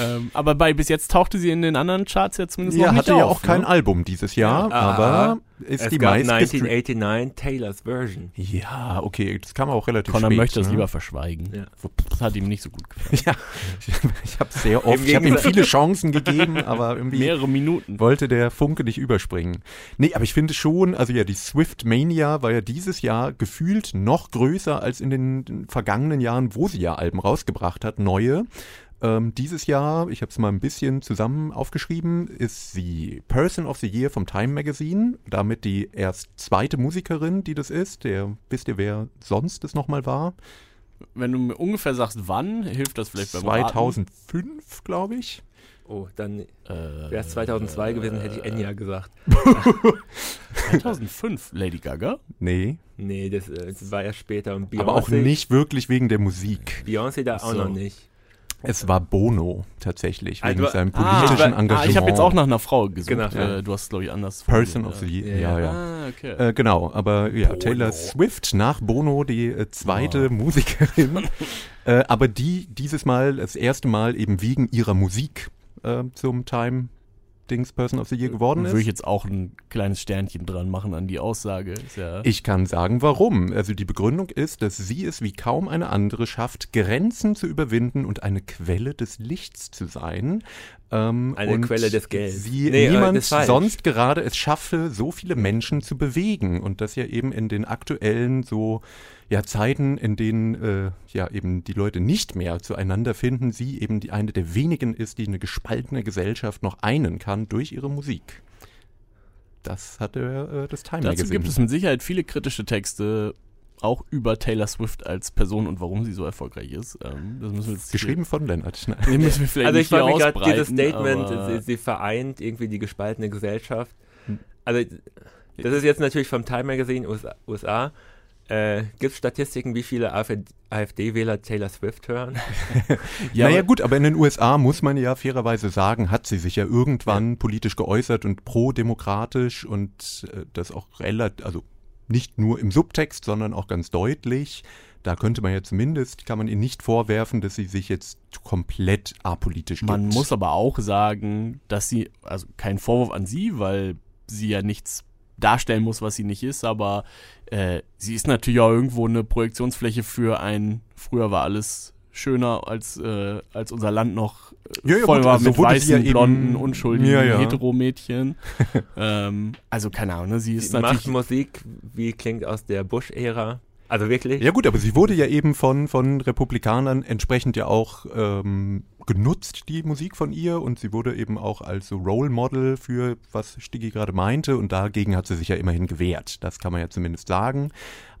ähm, aber bei bis jetzt tauchte sie in den anderen Charts ja zumindest Ja, noch nicht hatte ja auf, auch kein ne? Album dieses Jahr, Ja, ah, aber ist Es die gab meistgestreamte 1989 Taylor's Version. Ja, okay, das kam auch relativ Conor spät. möchte das ne? lieber verschweigen. Ja. Das hat ihm nicht so gut gefallen. Ja, ich, ich habe sehr oft, ich habe ihm viele Chancen gegeben, aber irgendwie Mehrere Minuten. wollte der Funke nicht überspringen. Nee, aber ich finde schon, also ja, die Swift Mania war ja dieses Jahr gefühlt noch größer als in den vergangenen Jahren, wo sie ja Alben rausgebracht hat, neue. Ähm, dieses Jahr, ich habe es mal ein bisschen zusammen aufgeschrieben, ist sie Person of the Year vom Time Magazine, damit die erst zweite Musikerin, die das ist. Der, wisst ihr, wer sonst es nochmal war? Wenn du mir ungefähr sagst, wann, hilft das vielleicht beim 2005, glaube ich. Oh, dann? Äh, wäre es 2002 gewesen, hätte ich Enya gesagt. 2005, Lady Gaga? Nee, Nee, das, äh, das war ja später. Und Beyoncé, aber auch nicht wirklich wegen der Musik. Beyoncé da auch So. noch nicht. Es war Bono tatsächlich, Ah, wegen du- seinem Ah, politischen ah, Engagement. Ah, ich habe jetzt auch nach einer Frau gesucht. Genau, ja. äh, du hast es, glaube ich, anders Person of the ja. Year, ja, ja. Ah, okay. Äh, genau, aber ja, Taylor Swift nach Bono, die äh, zweite Oh. Musikerin, äh, aber die dieses Mal, das erste Mal eben wegen ihrer Musik äh, zum Time Dings Person of the Year geworden Würde ich ist. jetzt auch ein kleines Sternchen dran machen an die Aussage. Ist ja Ich kann sagen, warum. Also die Begründung ist, dass sie es wie kaum eine andere schafft, Grenzen zu überwinden und eine Quelle des Lichts zu sein. Ähm, Eine Quelle des Gelds. Sie Nee, äh, niemand ist sonst gerade es schaffe, so viele Menschen zu bewegen. Und das ja eben in den aktuellen so ja, Zeiten, in denen äh, ja eben die Leute nicht mehr zueinander finden, sie eben die eine der wenigen ist, die eine gespaltene Gesellschaft noch einen kann durch ihre Musik. Das hatte äh, das Time Dazu Magazine. gibt es mit Sicherheit viele kritische Texte, auch über Taylor Swift als Person und warum sie so erfolgreich ist. Ähm, das müssen wir jetzt Geschrieben von. Hier, den müssen wir vielleicht Also ich mich gerade, dieses Statement, sie vereint irgendwie die gespaltene Gesellschaft. Hm. Also das ist jetzt natürlich vom Time Magazine USA. Äh, Gibt es Statistiken, wie viele AfD-Wähler Taylor Swift hören? Ja, naja gut, aber in den USA muss man ja fairerweise sagen, hat sie sich ja irgendwann politisch geäußert und pro-demokratisch und äh, das auch relativ, also nicht nur im Subtext, sondern auch ganz deutlich. Da könnte man ja zumindest, kann man ihr nicht vorwerfen, dass sie sich jetzt komplett apolitisch Man gibt. muss aber auch sagen, dass sie, also kein Vorwurf an sie, weil sie ja nichts darstellen muss, was sie nicht ist, aber äh, sie ist natürlich auch irgendwo eine Projektionsfläche für ein, früher war alles schöner, als, äh, als unser Land noch äh, Ja, ja, voll gut, war also mit weißen, ja eben- blonden, unschuldigen Ja, ja. Hetero-Mädchen. ähm, also keine Ahnung, ne? sie ist Sie macht natürlich... Musik, wie klingt aus der Bush-Ära. Also wirklich? Ja gut, aber sie wurde ja eben von, von Republikanern entsprechend ja auch ähm, genutzt, die Musik von ihr. Und sie wurde eben auch als so Role Model für, was Stiggy gerade meinte. Und dagegen hat sie sich ja immerhin gewehrt. Das kann man ja zumindest sagen.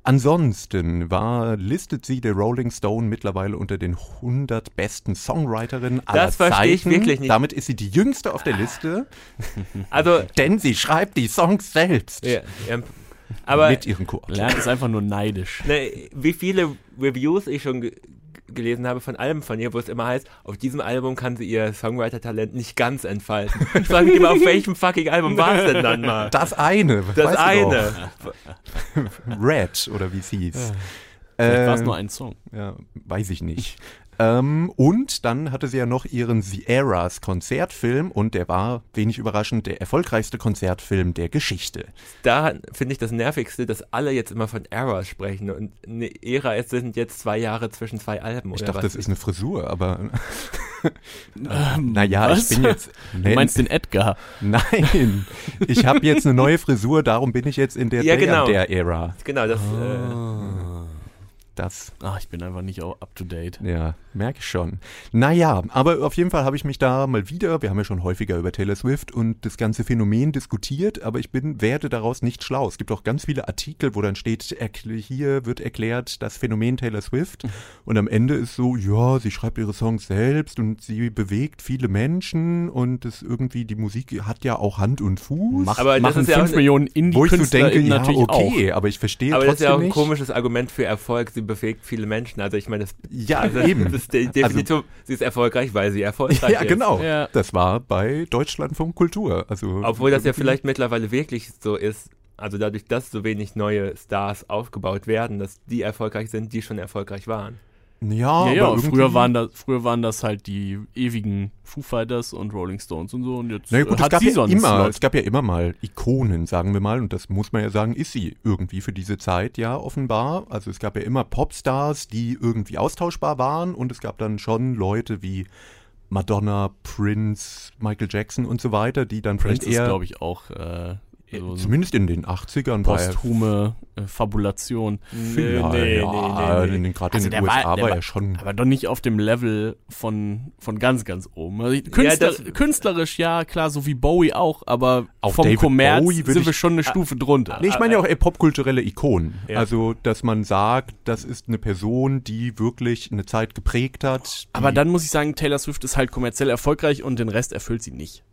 Ansonsten war, listet sie der Rolling Stone mittlerweile unter den 100 besten Songwriterinnen aller Das verstehe ich Zeiten. wirklich nicht. Damit ist sie die jüngste auf der Liste, Also, denn sie schreibt die Songs selbst ja, ja, aber mit ihren co Lernt ist einfach nur neidisch. ne, wie viele Reviews ich schon gelesen habe von Alben von ihr, wo es immer heißt, auf diesem Album kann sie ihr Songwriter-Talent nicht ganz entfalten. Ich frage mich immer, auf welchem fucking Album war es denn dann mal? Das eine. Das eine. Red oder wie es hieß. Vielleicht war es Ähm, nur ein Song. Ja, weiß ich nicht. Ähm, und dann hatte sie ja noch ihren The Eras Konzertfilm und der war, wenig überraschend, der erfolgreichste Konzertfilm der Geschichte. Da finde ich das Nervigste, dass alle jetzt immer von Eras sprechen und eine Ära ist, sind jetzt zwei Jahre zwischen zwei Alben. Ich oder dachte, was? das ist eine Frisur, aber naja, ich was? bin jetzt. Du meinst den Edgar? Nein, ich habe jetzt eine neue Frisur, darum bin ich jetzt in der Ja, der, genau. der Ära. Genau, das. Ah. Das Ach, ich bin einfach nicht up to date. Ja, merke ich schon. Naja, aber auf jeden Fall habe ich mich da mal wieder, wir haben ja schon häufiger über Taylor Swift und das ganze Phänomen diskutiert, aber ich bin, werde daraus nicht schlau. Es gibt auch ganz viele Artikel, wo dann steht, hier wird erklärt das Phänomen Taylor Swift und am Ende ist so, ja, sie schreibt ihre Songs selbst und sie bewegt viele Menschen und das irgendwie, die Musik hat ja auch Hand und Fuß. Mach, Aber das machen ist ja 5 auch- Millionen wo ich so Indie-Künstler denke, ja, natürlich okay, aber ich verstehe aber das ist trotzdem ja auch ein nicht. komisches Argument für Erfolg. Sie bewegt viele Menschen. Also ich meine, das, Ja, also, eben. das ist de- definitiv, sie ist erfolgreich, weil sie erfolgreich Ja, ist. genau. Ja. Das war bei Deutschlandfunk Kultur. Also Obwohl das ja vielleicht mittlerweile wirklich so ist. Also dadurch, dass so wenig neue Stars aufgebaut werden, dass die erfolgreich sind, die schon erfolgreich waren. Ja, Ja, ja, früher waren, das, früher waren das halt die ewigen Foo Fighters und Rolling Stones und so. Und jetzt Na ja, gut, äh, es hat gab sie ja so einen immer, Slot. es gab ja immer mal Ikonen, sagen wir mal, und das muss man ja sagen, ist sie irgendwie für diese Zeit ja offenbar. Also es gab ja immer Popstars, die irgendwie austauschbar waren und es gab dann schon Leute wie Madonna, Prince, Michael Jackson und so weiter, die dann Prince vielleicht ist, eher, glaube ich, auch äh, so zumindest in den 80ern war er posthume äh, Fabulation. Ja, ja, in den- gerade Also in den war- USA war war- er schon. Aber doch nicht auf dem Level von, von ganz, ganz oben. Also Künstler, das- künstlerisch, ja, klar, so wie Bowie auch, aber Auch vom David Kommerz Bowie sind wir ich- schon eine Stufe drunter. Nee, ich meine ja auch eher popkulturelle Ikonen. Ja. Also, dass man sagt, das ist eine Person, die wirklich eine Zeit geprägt hat. Aber dann muss ich sagen, Taylor Swift ist halt kommerziell erfolgreich und den Rest erfüllt sie nicht.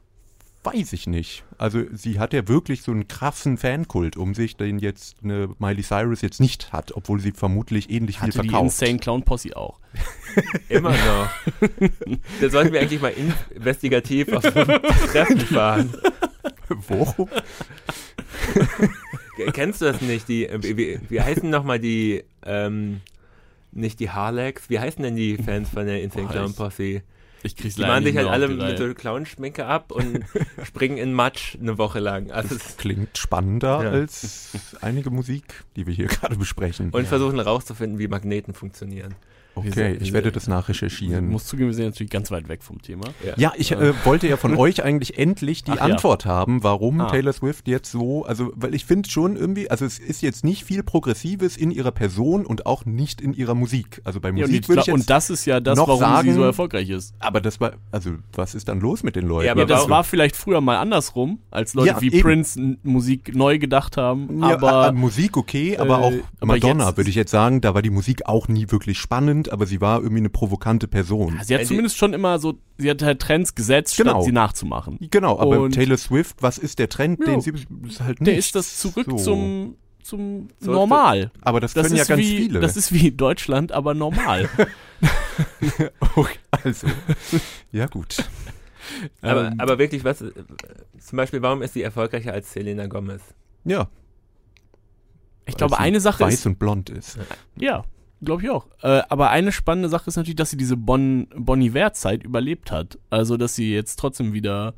Weiß ich nicht. Also sie hat ja wirklich so einen krassen Fankult um sich, den jetzt eine Miley Cyrus jetzt nicht hat, obwohl sie vermutlich ähnlich viel Hatte die verkauft. Insane Clown Posse auch. Immer noch. da sollten wir eigentlich mal investigativ auf so ein Treffen fahren. Wo? Kennst du das nicht? Die, äh, wie, wie- heißen nochmal die, ähm, nicht die Harlex, wie heißen denn die Fans von der Insane Clown Posse? Ich krieg's Die machen sich halt alle mit so Clownschminke ab und springen in Matsch eine Woche lang. Also es, Klingt spannender Ja. als einige Musik, die wir hier gerade besprechen. und versuchen herauszufinden, wie Magneten funktionieren. Okay, ich werde das Ich nachrecherchieren. muss zugeben, wir sind natürlich ganz weit weg vom Thema. Ja, ich äh, wollte ja von euch eigentlich endlich die Ach ja. Antwort haben, warum Ah. Taylor Swift jetzt so, also weil ich finde schon irgendwie, also es ist jetzt nicht viel Progressives in ihrer Person und auch nicht in ihrer Musik. Also bei Ja, und, Musik ich würde ich jetzt, und das ist ja das, noch warum sagen- sie so erfolgreich ist. aber das war, also was ist dann los mit den Leuten? Ja, aber Ja, das warum- war vielleicht früher mal andersrum, als Leute Ja, wie eben. Prince Musik neu gedacht haben. Ja, aber äh, Musik okay, aber äh, auch aber Madonna jetzt- würde ich jetzt sagen, da war die Musik auch nie wirklich spannend, aber sie war irgendwie eine provokante Person. sie hat die- zumindest schon immer so, sie hat halt Trends gesetzt, Genau. statt sie nachzumachen. Genau, aber Und- Taylor Swift, was ist der Trend, Ja. den sie ist halt Der nichts. ist das zurück so. zum, zum So- Normal. Aber das, Das können ja ist ganz wie, viele. Das ist wie Deutschland, aber normal. okay, also, ja gut. Aber, Ähm, aber wirklich, was, äh, zum Beispiel, warum ist sie erfolgreicher als Selena Gomez? Ja. ich glaube, weil sie eine Sache weiß ist, und blond ist. ja, glaube ich auch. Äh, aber eine spannende Sache ist natürlich, dass sie diese Bon, Bon Iver-Zeit überlebt hat. Also, dass sie jetzt trotzdem wieder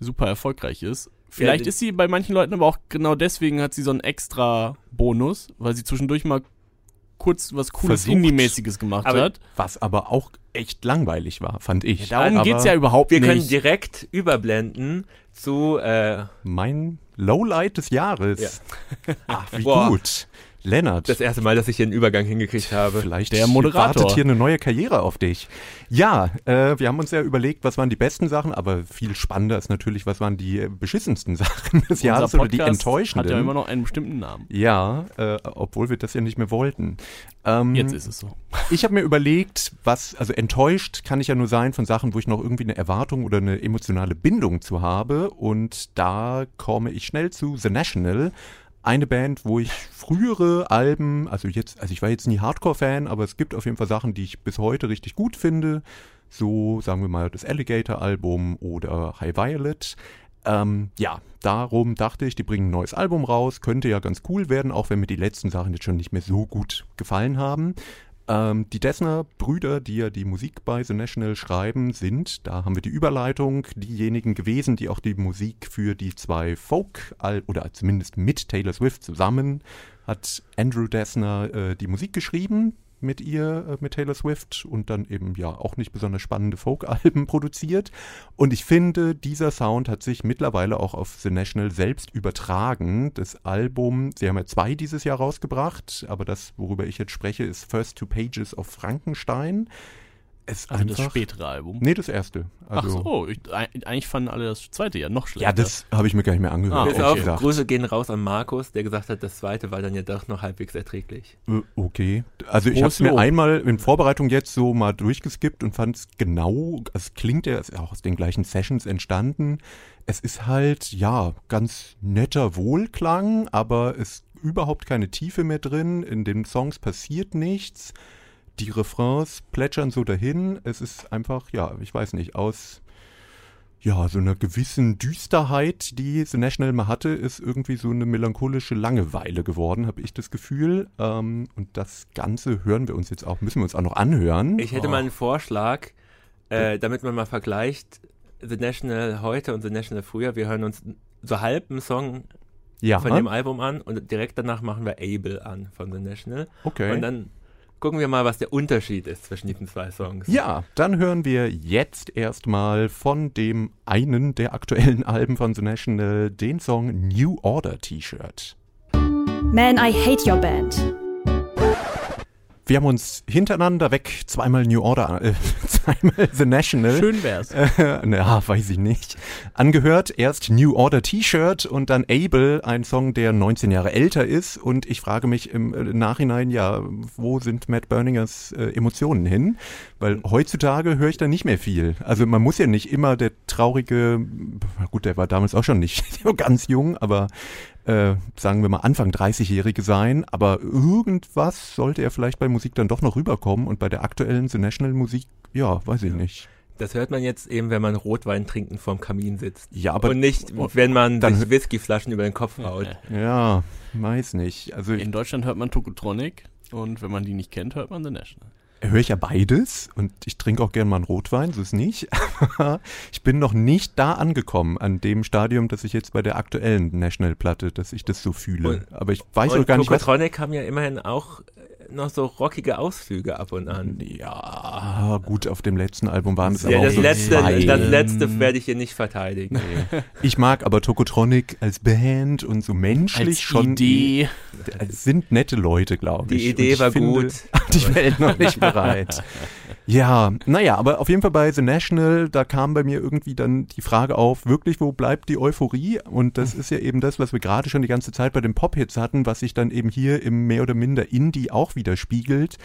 super erfolgreich ist. Vielleicht die- ist sie bei manchen Leuten aber auch genau deswegen hat sie so einen extra Bonus, weil sie zwischendurch mal kurz was Cooles. Indie-mäßiges gemacht Aber- hat. Was aber auch echt langweilig war, fand ich. Darum aber geht's ja überhaupt Wir können nicht. direkt überblenden zu äh, Mein Lowlight des Jahres. Ach, wie Boah. gut. Lennart. das erste Mal, dass ich hier einen Übergang hingekriegt habe. Vielleicht Der Moderator. wartet hier eine neue Karriere auf dich. Ja, äh, wir haben uns ja überlegt, was waren die besten Sachen, aber viel spannender ist natürlich, was waren die äh, beschissensten Sachen des Jahres oder die enttäuschenden. Hat ja immer noch einen bestimmten Namen. ja, äh, obwohl wir das ja nicht mehr wollten. Ähm, Jetzt ist es so. ich habe mir überlegt, was, also enttäuscht kann ich ja nur sein von Sachen, wo ich noch irgendwie eine Erwartung oder eine emotionale Bindung zu habe. Und da komme ich schnell zu The National. Eine Band, wo ich frühere Alben, also jetzt, also ich war jetzt nie Hardcore-Fan, aber es gibt auf jeden Fall Sachen, die ich bis heute richtig gut finde. So, sagen wir mal, das Alligator-Album oder High Violet. Ähm, ja, darum dachte ich, die bringen ein neues Album raus, könnte ja ganz cool werden, auch wenn mir die letzten Sachen jetzt schon nicht mehr so gut gefallen haben. Ähm, die Dessner-Brüder, die ja die Musik bei The National schreiben, sind, da haben wir die Überleitung, diejenigen gewesen, die auch die Musik für die zwei Folk, oder zumindest mit Taylor Swift zusammen, hat Andrew Dessner äh, die Musik geschrieben mit ihr, äh, mit Taylor Swift und dann eben ja auch nicht besonders spannende Folk-Alben produziert. Und ich finde, dieser Sound hat sich mittlerweile auch auf The National selbst übertragen. Das Album, sie haben ja zwei dieses Jahr rausgebracht, aber das, worüber ich jetzt spreche, ist First Two Pages of Frankenstein. Es Also das einfach, spätere Album. Nee, das erste. Ach Also, so, ich, eig- eigentlich fanden alle das zweite ja noch schlechter. Ja, das habe ich mir gar nicht mehr angehört. Ah, okay. auf, gesagt. Grüße gehen raus an Markus, der gesagt hat, das zweite war dann ja doch noch halbwegs erträglich. Äh, Okay. Also ich habe es mir Lob. einmal in Vorbereitung jetzt so mal durchgeskippt und fand es genau, es klingt ja auch aus den gleichen Sessions entstanden. Es ist halt, ja, ganz netter Wohlklang, aber es ist überhaupt keine Tiefe mehr drin. In den Songs passiert nichts. Die Refrains plätschern so dahin. Es ist einfach, ja, ich weiß nicht, aus ja, so einer gewissen Düsterheit, die The National mal hatte, ist irgendwie so eine melancholische Langeweile geworden, habe ich das Gefühl. Ähm, und das Ganze hören wir uns jetzt auch, müssen wir uns auch noch anhören. Ich hätte Oh. mal einen Vorschlag, äh, damit man mal vergleicht The National heute und The National früher. Wir hören uns so halb einen Song ja, von dem Album an und direkt danach machen wir Able an von The National. okay. Und dann gucken wir mal, was der Unterschied ist zwischen diesen zwei Songs. ja, dann hören wir jetzt erstmal von dem einen der aktuellen Alben von The National den Song New Order T-Shirt. Man, I hate your band. Wir haben uns hintereinander weg zweimal New Order, äh, zweimal The National. Schön wär's. Äh, na, weiß ich nicht. Angehört erst New Order T-Shirt und dann Able, ein Song, der 19 Jahre älter ist. Und ich frage mich im äh, Nachhinein, ja, wo sind Matt Berningers äh, Emotionen hin? Weil heutzutage höre ich da nicht mehr viel. Also man muss ja nicht immer der traurige, gut, der war damals auch schon nicht so ganz jung, aber äh, sagen wir mal Anfang 30-Jährige sein, aber irgendwas sollte er vielleicht bei Musik dann doch noch rüberkommen und bei der aktuellen The National Musik, ja, weiß ich nicht. Das hört man jetzt eben, wenn man Rotwein trinkend vorm Kamin sitzt. Ja, aber und nicht, wenn man dann- sich Whiskyflaschen über den Kopf haut. Ja, weiß nicht. Also In Deutschland hört man Tokotronic und wenn man die nicht kennt, hört man The National. Höre ich ja beides und ich trinke auch gern mal einen Rotwein, so ist nicht. Aber ich bin noch nicht da angekommen, an dem Stadium, dass ich jetzt bei der aktuellen National-Platte, dass ich das so fühle. Und- Aber ich weiß und auch gar nicht, was... Tokotronic haben ja immerhin auch äh, noch so rockige Ausflüge ab und an. Ja, gut, auf dem letzten Album waren es Ja, aber auch das so letzte, zwei. das letzte werde ich hier nicht verteidigen. Ich mag aber Tokotronic als Band und so menschlich Als schon. Idee. Es sind nette Leute, glaube ich. Die Idee ich war finde, gut. Die Welt noch nicht bereit. Ja, naja, aber auf jeden Fall bei The National, da kam bei mir irgendwie dann die Frage auf, wirklich, wo bleibt die Euphorie? Und das ist ja eben das, was wir gerade schon die ganze Zeit bei den Pop-Hits hatten, was sich dann eben hier im mehr oder minder Indie auch widerspiegelt,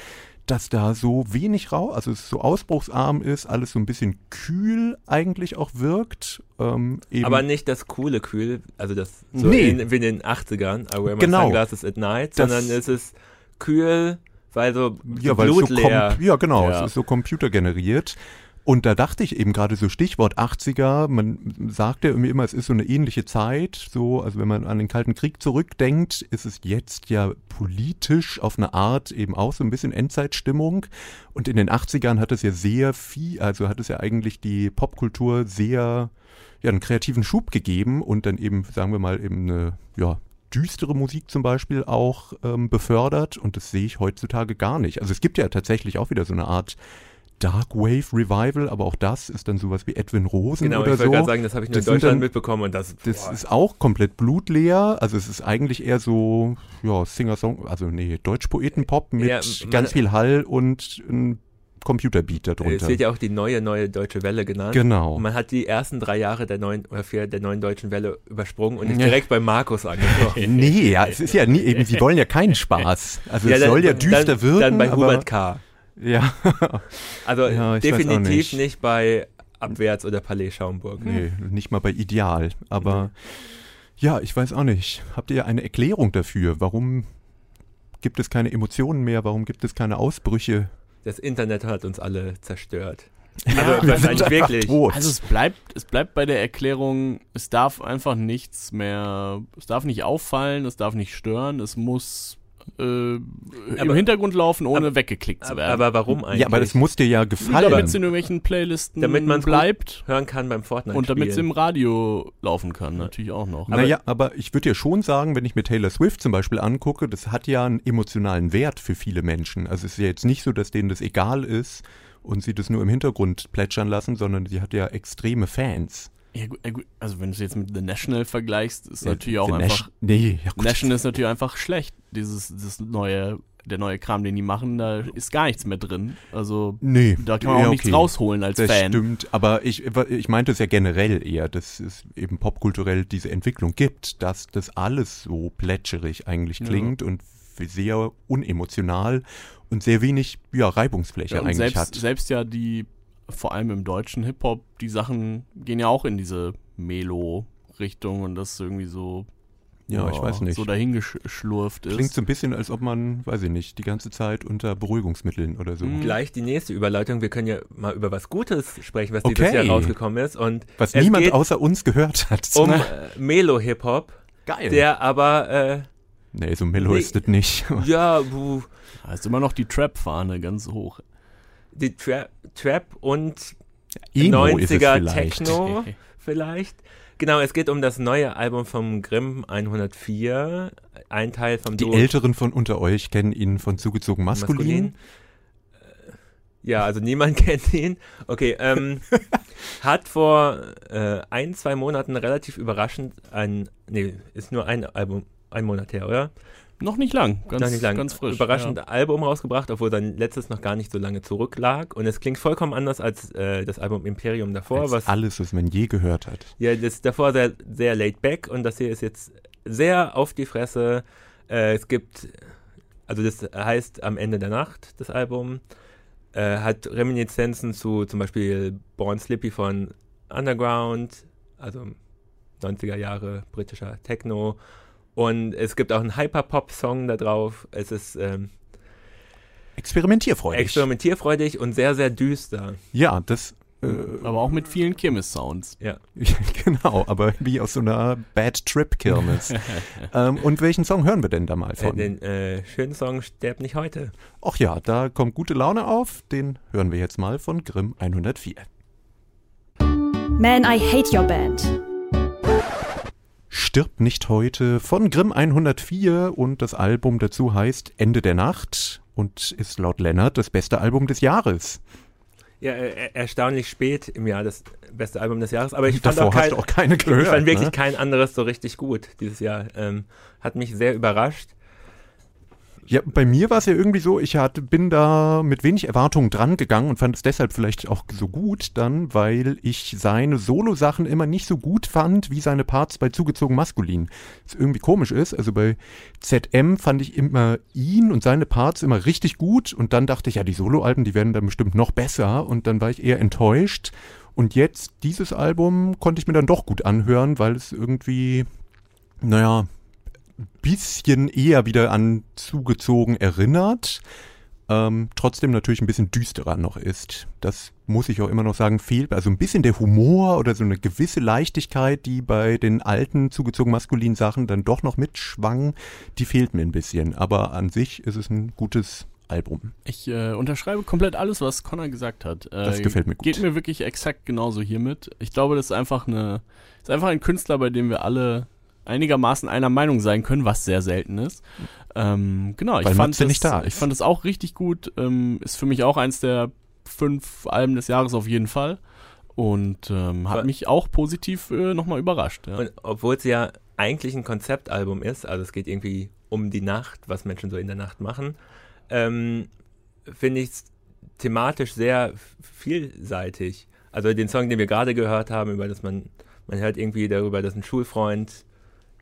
dass da so wenig rau, also es so ausbruchsarm ist, alles so ein bisschen kühl eigentlich auch wirkt. Ähm, Aber nicht das coole Kühl, also das so Nee. in, wie in den 80ern, I wear my Genau. sunglasses at night, Das- sondern es ist kühl, weil so Ja, weil so ja, genau, Ja. es ist so computergeneriert. Und da dachte ich eben gerade so Stichwort 80er, man sagt ja irgendwie immer, es ist so eine ähnliche Zeit, so, also wenn man an den Kalten Krieg zurückdenkt, ist es jetzt ja politisch auf eine Art eben auch so ein bisschen Endzeitstimmung. Und in den 80ern hat es ja sehr viel, also hat es ja eigentlich die Popkultur sehr, ja, einen kreativen Schub gegeben und dann eben, sagen wir mal, eben eine, ja, düstere Musik zum Beispiel auch ähm, befördert und das sehe ich heutzutage gar nicht. Also es gibt ja tatsächlich auch wieder so eine Art Dark Wave Revival, aber auch das ist dann sowas wie Edwin Rosen Genau, oder ich wollte so. gerade sagen, das habe ich nur Das in Deutschland dann- mitbekommen und das, Das boah. ist auch komplett blutleer. Also es ist eigentlich eher so, ja, Singer-Song, also nee, Deutsch-Poeten-Pop mit Ja, ganz viel Hall und ein Computerbeat es darunter. wird ja auch die neue, neue Deutsche Welle genannt. Genau. Und man hat die ersten drei Jahre der neuen, oder vier der neuen Deutschen Welle übersprungen und ist Ja. direkt bei Markus angekommen. Nee, ja, es ist ja nie, eben, sie wollen ja keinen Spaß. Also es dann- soll ja düster dann, wirken, Dann bei Hubert K. Ja, Also Ja, definitiv nicht. nicht. bei Abwärts oder Palais Schaumburg. nee, nicht mal bei Ideal. Aber ja, ich weiß auch nicht. Habt ihr eine Erklärung dafür? Warum gibt es keine Emotionen mehr? Warum gibt es keine Ausbrüche? Das Internet hat uns alle zerstört. wir Also wahrscheinlich wirklich. tot. Also es bleibt, es bleibt bei der Erklärung, es darf einfach nichts mehr, es darf nicht auffallen, es darf nicht stören, es muss äh, im Aber- Hintergrund laufen, ohne aber- weggeklickt zu Aber, werden. aber warum eigentlich? ja, aber das muss dir ja gefallen. damit es in irgendwelchen Playlisten Damit gut bleibt hören kann beim Fortnite und damit es im Radio laufen kann, natürlich auch noch. naja, aber ich würde ja schon sagen, wenn ich mir Taylor Swift zum Beispiel angucke, das hat ja einen emotionalen Wert für viele Menschen. Also es ist ja jetzt nicht so, dass denen das egal ist und sie das nur im Hintergrund plätschern lassen, sondern sie hat ja extreme Fans. Ja, gut, ja, also wenn du es jetzt mit The National vergleichst, ist Ja, natürlich auch The einfach Nation- Nee, ja gut. National ist natürlich einfach schlecht. Dieses das neue, der neue Kram, den die machen, da ist gar nichts mehr drin. Also Nee, da kann man ja, auch nichts okay. rausholen als Das Fan. stimmt, aber ich, ich meinte es ja generell eher, dass es eben popkulturell diese Entwicklung gibt, dass das alles so plätscherig eigentlich Ja. klingt und sehr unemotional und sehr wenig ja, Reibungsfläche Ja, eigentlich selbst, hat. selbst ja die, vor allem im deutschen Hip-Hop, die Sachen gehen ja auch in diese Melo-Richtung und das irgendwie so, Ja, ich weiß nicht. so dahingeschlurft ist. Klingt so ein bisschen, als ob man, weiß ich nicht, die ganze Zeit unter Beruhigungsmitteln oder so. Mhm. Gleich die nächste Überleitung. Wir können ja mal über was Gutes sprechen, was Okay. dieses Jahr rausgekommen ist. Und Was niemand außer uns gehört hat. um äh, Melo-Hip-Hop, Geil. der aber, äh, nee, so mellow Nee. ist das nicht. ja, buh, Da ist immer noch die Trap-Fahne ganz hoch. Die Tra Trap und Emo ist es 90er vielleicht. Techno vielleicht. Genau, es geht um das neue Album vom Grimm 104, ein Teil vom Die Duo Älteren von unter euch kennen ihn von zugezogen maskulin. Äh, Ja, also niemand kennt ihn. Okay, ähm, hat vor äh, ein, zwei Monaten relativ überraschend ein, nee, ist nur ein Album, ein Monat her, oder? Noch nicht lang, ganz, Noch nicht lang. ganz frisch. Überraschend Ja. Album rausgebracht, obwohl sein letztes noch gar nicht so lange zurücklag. Und es klingt vollkommen anders als äh, das Album Imperium davor, Als was alles, was man je gehört hat. ja, das davor sehr, sehr laid back und das hier ist jetzt sehr auf die Fresse. Äh, es gibt, also das heißt am Ende der Nacht, das Album, äh, hat Reminiszenzen zu zum Beispiel Born Slippy von Underground, also 90er Jahre britischer Techno. Und es gibt auch einen Hyperpop-Song da drauf. Es ist ähm, Experimentierfreudig. experimentierfreudig und sehr, sehr düster. ja, das, äh, Aber auch mit vielen Kirmes-Sounds. Ja. genau, aber wie aus so einer Bad Trip Kirmes. ähm, und welchen Song hören wir denn da mal Äh, von? den äh, schönen Song Sterb nicht heute. Ach ja, da kommt gute Laune auf. Den hören wir jetzt mal von Grimm 104. Man, I Hate Your Band. Stirb nicht heute von Grimm 104 und das Album dazu heißt Ende der Nacht und ist laut Lennart das beste Album des Jahres. Ja, äh, erstaunlich spät im Jahr das beste Album des Jahres, aber ich fand Davor auch kein, auch keine gehört. ich fand wirklich ne? kein anderes so richtig gut dieses Jahr. Ähm, hat mich sehr überrascht. Ja, bei mir war es ja irgendwie so, ich hatte, bin da mit wenig Erwartungen dran gegangen und fand es deshalb vielleicht auch so gut dann, weil ich seine Solo-Sachen immer nicht so gut fand wie seine Parts bei Zugezogen Maskulin. Was irgendwie komisch ist, also bei ZM fand ich immer ihn und seine Parts immer richtig gut und dann dachte ich, ja, die Solo-Alben, die werden dann bestimmt noch besser und dann war ich eher enttäuscht. Und jetzt, dieses Album konnte ich mir dann doch gut anhören, weil es irgendwie, naja, bisschen eher wieder an zugezogen erinnert. Ähm, trotzdem natürlich ein bisschen düsterer noch ist. Das muss ich auch immer noch sagen, fehlt. Also ein bisschen der Humor oder so eine gewisse Leichtigkeit, die bei den alten zugezogen maskulinen Sachen dann doch noch mitschwang, die fehlt mir ein bisschen. Aber an sich ist es ein gutes Album. Ich äh, unterschreibe komplett alles, was Connor gesagt hat. Äh, Das gefällt mir gut. Geht mir wirklich exakt genauso hiermit. Ich glaube, das ist einfach eine, ist einfach ein Künstler, bei dem wir alle einigermaßen einer Meinung sein können, was sehr selten ist. Ähm, genau, ich Weil fand, Matze das, nicht da ist. ich fand das auch richtig gut. Ähm, ist für mich auch eins der fünf Alben des Jahres auf jeden Fall. Und ähm, hat Aber- mich auch positiv äh, nochmal überrascht. Ja. Und obwohl es ja eigentlich ein Konzeptalbum ist, also es geht irgendwie um die Nacht, was Menschen so in der Nacht machen, ähm, finde ich es thematisch sehr vielseitig. Also den Song, den wir gerade gehört haben, über das man, man hört irgendwie darüber, dass ein Schulfreund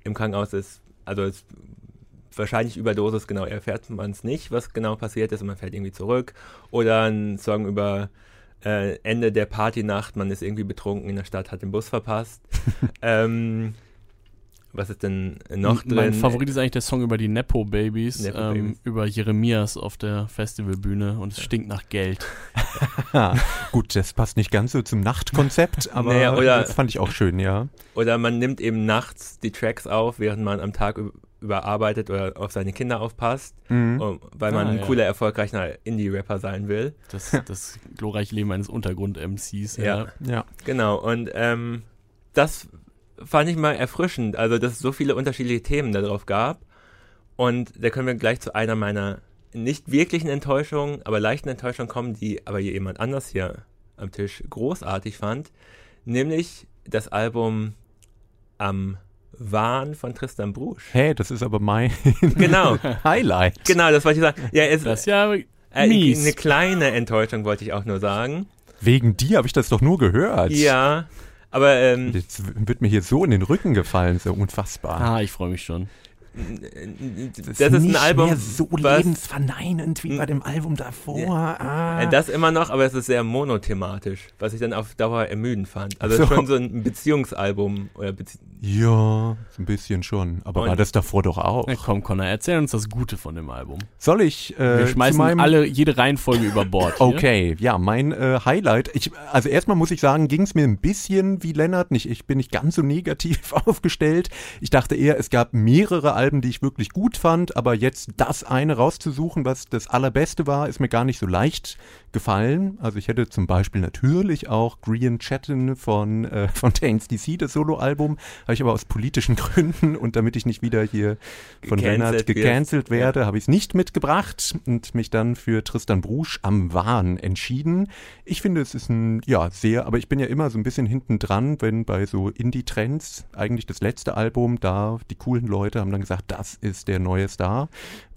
im Krankenhaus ist, also es wahrscheinlich Überdosis, genau, erfährt man es nicht, was genau passiert ist und man fährt irgendwie zurück. Oder ein Song über äh, Ende der Partynacht, man ist irgendwie betrunken in der Stadt, hat den Bus verpasst. ähm, was ist denn noch drin? Mein Favorit ist eigentlich der Song über die Nepo-Babys, Nepo ähm, Babies. über Jeremias auf der Festivalbühne und es stinkt nach Geld. Ah, gut, das passt nicht ganz so zum Nachtkonzept, aber Naja, oder- das fand ich auch schön, ja. Oder man nimmt eben nachts die Tracks auf, während man am Tag überarbeitet oder auf seine Kinder aufpasst, Mhm. um, weil man Ah, ein ja. cooler, erfolgreicher Indie-Rapper sein will. Das, das glorreiche Leben eines Untergrund-MCs. Ja. Ja. Ja. Genau, und ähm, das fand ich mal erfrischend, also dass es so viele unterschiedliche Themen darauf gab. Und da können wir gleich zu einer meiner nicht wirklichen Enttäuschungen, aber leichten Enttäuschungen kommen, die aber hier jemand anders hier am Tisch großartig fand, nämlich das Album Am Wahn von Tristan Brusch. Hey, das ist aber mein Genau, Highlight. genau, das wollte ich sagen. Ja, es, Das ist ja äh, mies. eine kleine Enttäuschung wollte ich auch nur sagen. Wegen dir habe ich das doch nur gehört. Ja, aber ähm, Jetzt wird mir hier so in den Rücken gefallen, so unfassbar. Ah, ich freue mich schon. Das, ist ein nicht Album, mehr so was, lebensverneinend wie bei dem Album davor. Ah. Äh, Das immer noch, aber es ist sehr monothematisch, was ich dann auf Dauer ermüdend fand. Also es So. ist schon so ein Beziehungsalbum oder Bezie ja, ein bisschen schon. Aber Und- war das davor doch auch. Na komm, Connor, erzähl uns das Gute von dem Album. Soll ich äh, Wir schmeißen alle, jede Reihenfolge über Bord. Hier. Okay, ja, mein äh, Highlight. Ich, also erstmal muss ich sagen, ging es mir ein bisschen wie Lennart. Nicht, ich bin nicht ganz so negativ aufgestellt. Ich dachte eher, es gab mehrere Alben, die ich wirklich gut fand, aber jetzt das eine rauszusuchen, was das allerbeste war, ist mir gar nicht so leicht gefallen. Also ich hätte zum Beispiel natürlich auch Green Chatten von äh, Fontaines DC, das Soloalbum, habe ich aber aus politischen Gründen und damit ich nicht wieder hier von Lennart gecancelt werde, habe ich es nicht mitgebracht und mich dann für Tristan Brusch am Wahn entschieden. Ich finde, es ist ein, ja, sehr, aber ich bin ja immer so ein bisschen hinten dran, wenn bei so Indie-Trends, eigentlich das letzte Album, da die coolen Leute haben dann gesagt, das ist der neue Star.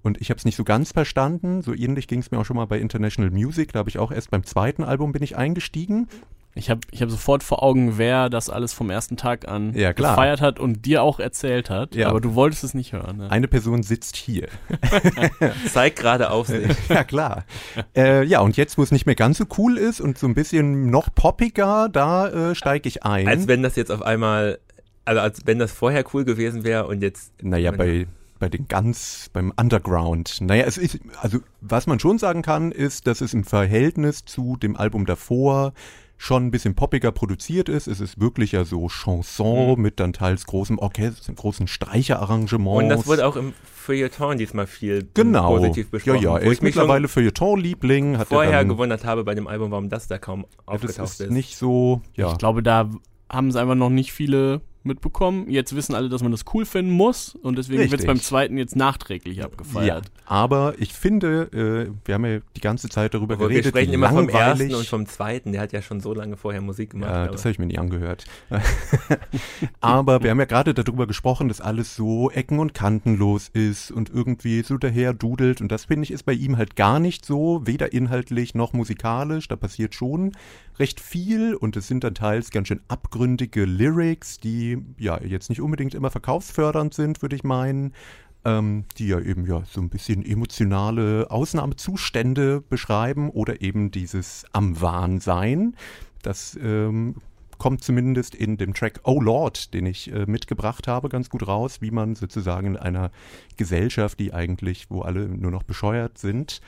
Und ich habe es nicht so ganz verstanden. So ähnlich ging es mir auch schon mal bei International Music. Da habe ich auch erst beim zweiten Album bin ich eingestiegen. Ich habe ich hab sofort vor Augen, wer das alles vom ersten Tag an Ja, klar. gefeiert hat und dir auch erzählt hat. Ja. Aber du wolltest es nicht hören. Ne? Eine Person sitzt hier. zeigt gerade auf sich. Ja, klar. äh, ja, und jetzt, wo es nicht mehr ganz so cool ist und so ein bisschen noch poppiger, da äh, steige ich ein. Als wenn das jetzt auf einmal, also als wenn das vorher cool gewesen wäre und jetzt. Naja, bei, bei den ganz, beim Underground. Naja, es ist, also was man schon sagen kann, ist, dass es im Verhältnis zu dem Album davor schon ein bisschen poppiger produziert ist. Es ist wirklich ja so Chanson mit dann teils großem Orchester, großen Streicherarrangements. Und das wurde auch im Feuilleton diesmal viel genau. positiv Ja, besprochen. ja, wo er ist mittlerweile Feuilleton-Liebling. Hat er vorher dann, gewundert habe bei dem Album, warum das da kaum ja, das aufgetaucht ist ist. nicht so, ja. Ich glaube, da haben es einfach noch nicht viele mitbekommen. Jetzt wissen alle, dass man das cool finden muss und deswegen wird es beim zweiten jetzt nachträglich abgefeiert. aber ich finde, äh, wir haben ja die ganze Zeit darüber Aber wir geredet, sprechen wie immer vom ersten und vom zweiten. Der hat ja schon so lange vorher Musik gemacht. Ja, das habe ich mir nie angehört. Aber wir haben ja gerade darüber gesprochen, dass alles so ecken- und kantenlos ist und irgendwie so daher dudelt. Und das finde ich ist bei ihm halt gar nicht so, weder inhaltlich noch musikalisch. Da passiert schon recht viel und es sind dann teils ganz schön abgründige Lyrics, die ja jetzt nicht unbedingt immer verkaufsfördernd sind, würde ich meinen. Ähm, die ja eben ja so ein bisschen emotionale Ausnahmezustände beschreiben oder eben dieses am Wahn sein. Das ähm, kommt zumindest in dem Track Oh Lord, den ich äh, mitgebracht habe, ganz gut raus, wie man sozusagen in einer Gesellschaft, die eigentlich, wo alle nur noch bescheuert sind,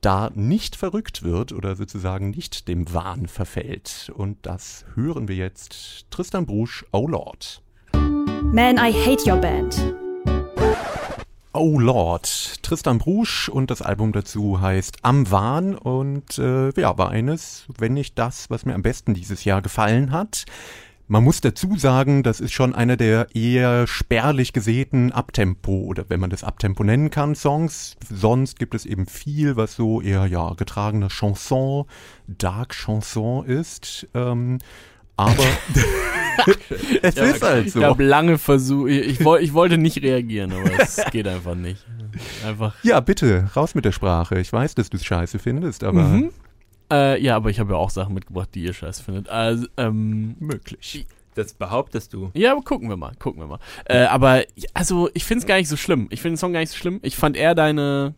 da nicht verrückt wird oder sozusagen nicht dem Wahn verfällt. Und das hören wir jetzt. Tristan Brusch, Oh Lord. Man, I hate your band. Oh Lord, Tristan Brusch und das Album dazu heißt Am Wahn und äh, ja, war eines, wenn nicht das, was mir am besten dieses Jahr gefallen hat. Man muss dazu sagen, das ist schon einer der eher spärlich gesäten Abtempo oder wenn man das Abtempo nennen kann, Songs. Sonst gibt es eben viel, was so eher ja getragene Chanson, Dark Chanson ist. Ähm, aber es Ja, ist halt Ich so. habe lange versucht, ich, ich, ich wollte nicht reagieren, aber es geht einfach nicht. Einfach. Ja, bitte, raus mit der Sprache. Ich weiß, dass du es scheiße findest, aber Mhm. Äh, ja, aber ich habe ja auch Sachen mitgebracht, die ihr scheiße findet. Also, ähm, möglich. Das behauptest du. ja, aber gucken wir mal, gucken wir mal. Äh, aber, also, ich finde es gar nicht so schlimm. Ich finde den Song gar nicht so schlimm. Ich fand eher deine,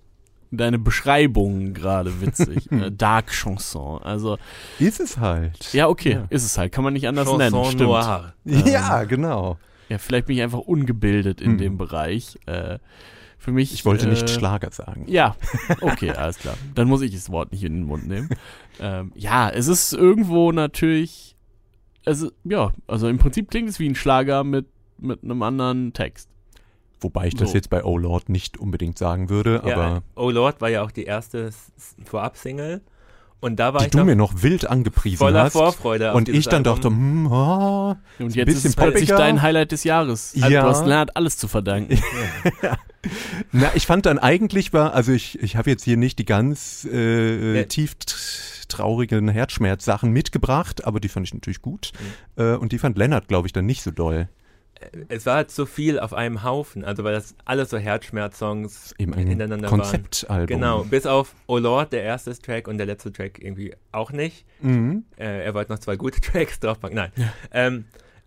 deine Beschreibung gerade witzig. äh, Dark Chanson. Also, Ist es halt. ja, okay, Ja. ist es halt. Kann man nicht anders Chanson nennen. Stimmt. Noir. Ja, genau. Ja, vielleicht bin ich einfach ungebildet in Hm. dem Bereich. Äh, für mich. Ich wollte nicht äh, Schlager sagen. Ja, okay, alles klar. Dann muss ich das Wort nicht in den Mund nehmen. ähm, ja, es ist irgendwo natürlich. Also, ja, also im Prinzip klingt es wie ein Schlager mit, mit einem anderen Text. Wobei ich das So. jetzt bei Oh Lord nicht unbedingt sagen würde, Ja, aber Oh Lord war ja auch die erste Vorab-Single. Und da war die ich du mir noch wild angepriesen voller hast. Vorfreude. Und ich dann Album. dachte, hm, ah, Und Ist ein jetzt ist bisschen es plötzlich dein Highlight des Jahres. Also Ja. Du hast Lennart alles zu verdanken. Na, ich fand dann eigentlich war, also ich, ich habe jetzt hier nicht die ganz äh, Ja. tief t- traurigen Herzschmerz-Sachen mitgebracht, aber die fand ich natürlich gut. Mhm. Äh, und die fand Lennart, glaube ich, dann nicht so doll. es war halt so viel auf einem Haufen, also weil das alles so Herzschmerz-Songs hintereinander waren. Konzeptalbum. Genau, bis auf Oh Lord, der erste Track und der letzte Track irgendwie auch nicht. Mhm. Äh, er wollte noch zwei gute Tracks draufpacken. Nein. Ähm,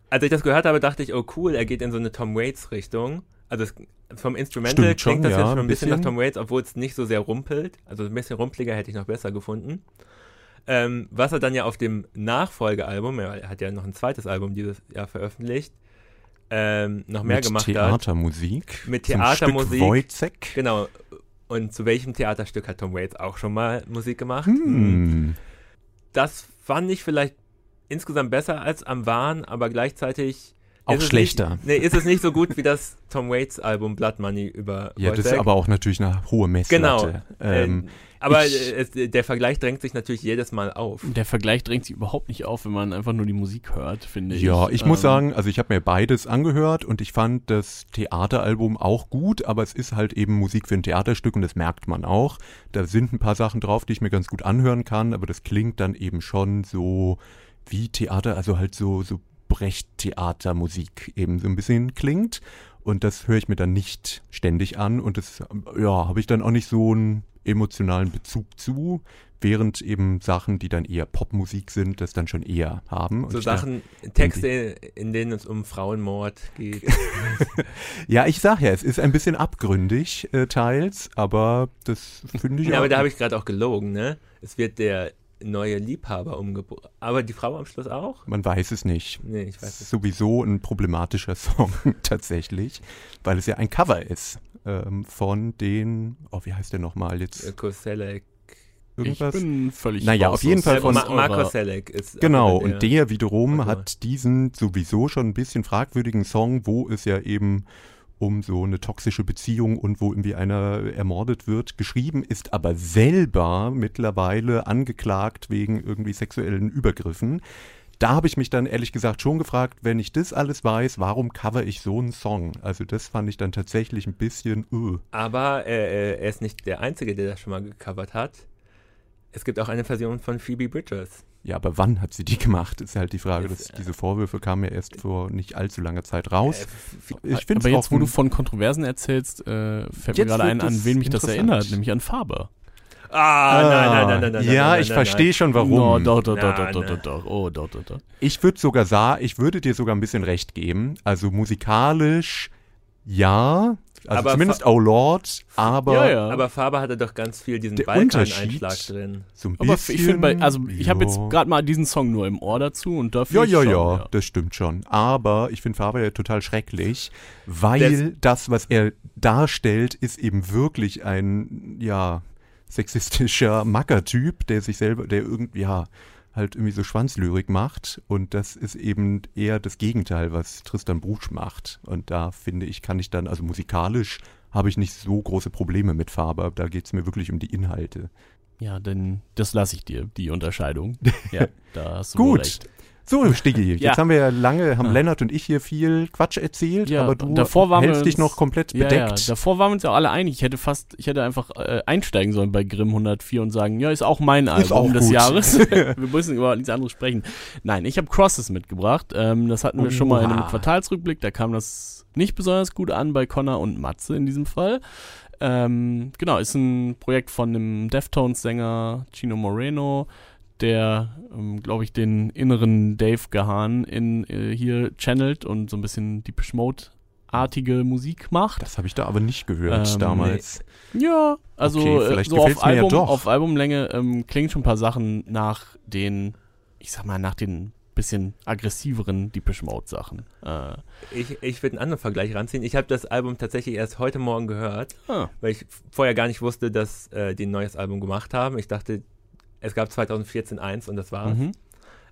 als ich das gehört habe, dachte ich, oh cool, er geht in so eine Tom Waits-Richtung. Also es, vom Instrumental Stimmt schon, klingt das ja, jetzt schon ein ein bisschen nach bisschen. Tom Waits, obwohl es nicht so sehr rumpelt. Also ein bisschen rumpeliger hätte ich noch besser gefunden. Ähm, was er dann ja auf dem Nachfolgealbum, er hat ja noch ein zweites Album dieses Jahr veröffentlicht, ähm, noch mehr Mit gemacht hat. Theatermusik. Mit zum Theatermusik. Stück Wojcek. Genau. Und zu welchem Theaterstück hat Tom Waits auch schon mal Musik gemacht? Hm. Das fand ich vielleicht insgesamt besser als am Wahn, aber gleichzeitig Auch ist es schlechter. Nicht, nee, ist es nicht so gut wie das Tom Waits Album Blood Money über Ja, das ist Wojtek. aber auch natürlich eine hohe Genau. Messlatte. Ähm, äh, aber ich- es, der Vergleich drängt sich natürlich jedes Mal auf. Der Vergleich drängt sich überhaupt nicht auf, wenn man einfach nur die Musik hört, finde ich. Ja, ich muss Ähm, sagen, also ich habe mir beides angehört und ich fand das Theateralbum auch gut, aber es ist halt eben Musik für ein Theaterstück und das merkt man auch. Da sind ein paar Sachen drauf, die ich mir ganz gut anhören kann, aber das klingt dann eben schon so wie Theater, also halt so, so Brecht-Theatermusik eben so ein bisschen klingt. Und das höre ich mir dann nicht ständig an und das, ja, habe ich dann auch nicht so einen emotionalen Bezug zu, während eben Sachen, die dann eher Popmusik sind, das dann schon eher haben. Und So ich da- Sachen, Texte, in denen es um Frauenmord geht. Ja, ich sag ja, es ist ein bisschen abgründig äh, teils, aber das finde ich ja, auch. aber da habe ich gerade auch gelogen, ne? Es wird der neue Liebhaber umgebracht. Aber die Frau am Schluss auch? man weiß es nicht. Nee, ich Es weiß ist nicht. sowieso ein problematischer Song tatsächlich, weil es ja ein Cover ist ähm, von den, oh, wie heißt der nochmal Äh, jetzt? Selleck. Ich Irgendwas? bin völlig Naja, auf jeden Fall Äh, von- Ma Marco Selleck ist. Genau, einer und der wiederum Autor. hat diesen sowieso schon ein bisschen fragwürdigen Song, wo es ja eben um so eine toxische Beziehung und wo irgendwie einer ermordet wird, geschrieben, ist aber selber mittlerweile angeklagt wegen irgendwie sexuellen Übergriffen. Da habe ich mich dann ehrlich gesagt schon gefragt, wenn ich das alles weiß, warum cover ich so einen Song? Also das fand ich dann tatsächlich ein bisschen, uh. Aber äh, äh, er ist nicht der Einzige, der das schon mal gecovert hat. Es gibt auch eine Version von Phoebe Bridgers. Ja, aber wann hat sie die gemacht, ist halt die Frage. Das, Das, äh, diese Vorwürfe kamen ja erst vor nicht allzu langer Zeit raus. Äh, Ich Aber jetzt, wo du von Kontroversen erzählst, äh, fällt mir gerade ein, an wen mich das erinnert, nämlich an Faber. ah, nein, nein, nein, nein, nein. Ja, nein, ich verstehe schon warum. Oh, doch, doch, doch, doch, doch, doch, doch, oh, doch, doch, doch. Ich würde sogar ich würde dir sogar ein bisschen recht geben. Also musikalisch ja, also Aber zumindest Oh Lord, aber Ja, ja. Aber Faber hatte doch ganz viel diesen Balkan-Einschlag Unterschied- drin. so ein Aber bisschen. ich finde also ich habe jetzt ja. gerade mal diesen Song nur im Ohr dazu und da Ja, ja, schon, ja, das stimmt schon. Aber ich finde Faber ja total schrecklich, weil das, was er darstellt, ist eben wirklich ein, ja, sexistischer Mackertyp, der sich selber, der irgendwie, ja, halt irgendwie so Schwanzlyrik macht. Und das ist eben eher das Gegenteil, was Tristan Bruch macht. Und da finde ich, kann ich dann, also musikalisch habe ich nicht so große Probleme mit Faber. Da geht es mir wirklich um die Inhalte. Ja, denn das lasse ich dir, die Unterscheidung. Ja, da hast du Gut. recht. So, Stiggi, jetzt Ja. haben wir ja lange, haben Ja. Lennart und ich hier viel Quatsch erzählt, Ja, aber du davor waren hältst dich uns- noch komplett Ja, ja, bedeckt. davor waren wir uns ja alle einig. Ich hätte fast, ich hätte einfach äh, einsteigen sollen bei Grimm 104 und sagen, ja, ist auch mein Album auch des gut. Jahres. wir müssen über nichts anderes sprechen. Nein, ich habe Crosses mitgebracht. Ähm, das hatten wir schon mal in einem Oha. Quartalsrückblick. Da kam das nicht besonders gut an bei Connor und Matze in diesem Fall. Ähm, genau, ist ein Projekt von dem Deftones-Sänger Chino Moreno, der, ähm, glaube ich, den inneren Dave Gahan in äh, hier channelt und so ein bisschen Depeche Mode-artige Musik macht. das habe ich da aber nicht gehört Ähm, damals. Ja, also Okay, äh, vielleicht so auf ja Album, doch. auf Albumlänge ähm, klingen schon ein paar Sachen nach den, ich sag mal, nach den bisschen aggressiveren Depeche Mode Sachen. Äh, Ich, ich würde einen anderen Vergleich ranziehen. Ich habe das Album tatsächlich erst heute Morgen gehört, ah, weil ich vorher gar nicht wusste, dass äh, die ein neues Album gemacht haben. Ich dachte, es gab 2014 eins und das war's. mhm.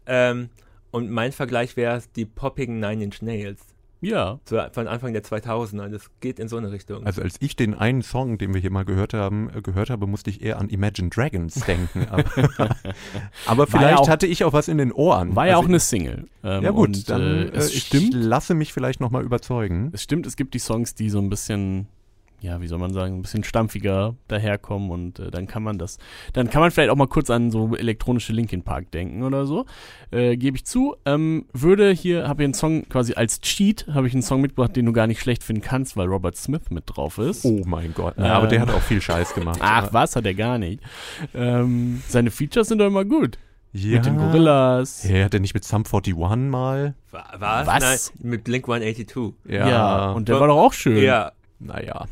Ähm, und mein Vergleich wäre die poppigen Nine Inch Nails. Ja, So von Anfang der 2000er. Das geht in so eine Richtung. Also als ich den einen Song, den wir hier mal gehört haben, äh, gehört habe, musste ich eher an Imagine Dragons denken. Aber, aber vielleicht auch- hatte ich auch was in den Ohren. war ja Also auch eine Single. Ähm, Ja gut, und, dann äh, äh, es ich stimmt, lasse mich vielleicht nochmal überzeugen. es stimmt, es gibt die Songs, die so ein bisschen, ja, wie soll man sagen, ein bisschen stampfiger daherkommen und äh, dann kann man das, dann kann man vielleicht auch mal kurz an so elektronische Linkin Park denken oder so. Äh, Gebe ich zu. Ähm, würde hier, habe ich einen Song quasi als Cheat, habe ich einen Song mitgebracht, den du gar nicht schlecht finden kannst, weil Robert Smith mit drauf ist. Oh mein Gott. Ja, aber der Ähm. hat auch viel Scheiß gemacht. Ach, was hat er gar nicht. Ähm, seine Features sind doch immer gut. ja. Mit den Gorillas. Ja, hat er nicht mit Sum 41 mal? War's? Was? Nein, mit Blink 182. Ja, und der war doch auch schön. Ja, naja.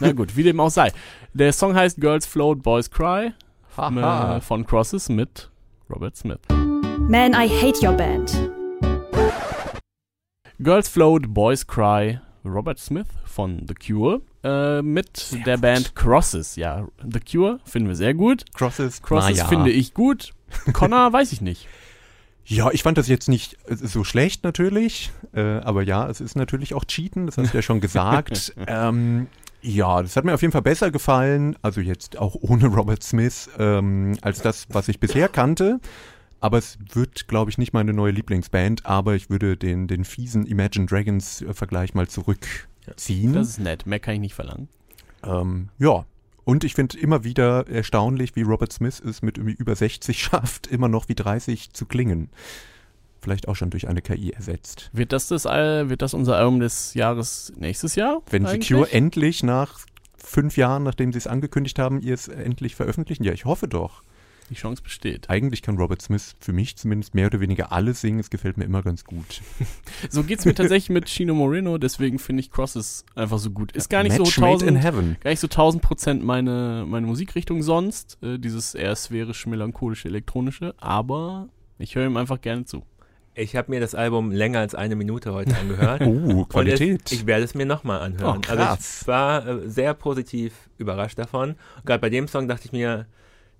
Na gut, wie dem auch sei. Der Song heißt Girls Float, Boys Cry äh, von Crosses mit Robert Smith. Man, I hate your band. Girls Float, Boys Cry, Robert Smith von The Cure äh, mit der Band Crosses. Ja, The Cure finden wir sehr gut. Crosses, Crosses naja. finde ich gut. Connor weiß ich nicht. Ja, ich fand das jetzt nicht äh, so schlecht natürlich, äh, aber ja, es ist natürlich auch Cheaten, das hast du ja schon gesagt. ähm, ja, das hat mir auf jeden Fall besser gefallen, also jetzt auch ohne Robert Smith, ähm, als das, was ich bisher kannte. Aber es wird, glaube ich, nicht meine neue Lieblingsband, aber ich würde den, den fiesen Imagine Dragons äh, Vergleich mal zurückziehen. Das ist nett. Mehr kann ich nicht verlangen. Ähm, ja. Und ich finde immer wieder erstaunlich, wie Robert Smith es mit irgendwie über 60 schafft, immer noch wie 30 zu klingen. Vielleicht auch schon durch eine KI ersetzt. Wird das, das, wird das unser Album des Jahres nächstes Jahr? Wenn The eigentlich? Cure endlich nach fünf Jahren, nachdem sie es angekündigt haben, ihr es endlich veröffentlichen? Ja, ich hoffe doch. Die Chance besteht. Eigentlich kann Robert Smith für mich zumindest mehr oder weniger alles singen. Es gefällt mir immer ganz gut. So geht's mir tatsächlich mit Chino Moreno, deswegen finde ich Crosses einfach so gut. Ist gar nicht Match so made in tausend, heaven. gar nicht so tausend Prozent meine, meine Musikrichtung sonst, äh, dieses eher sphärisch melancholische, elektronische, aber ich höre ihm einfach gerne zu. Ich habe mir das Album länger als eine Minute heute angehört. Oh, Und Qualität. es, ich werde es mir nochmal anhören. Oh, also ich war äh, sehr positiv überrascht davon. Gerade bei dem Song dachte ich mir,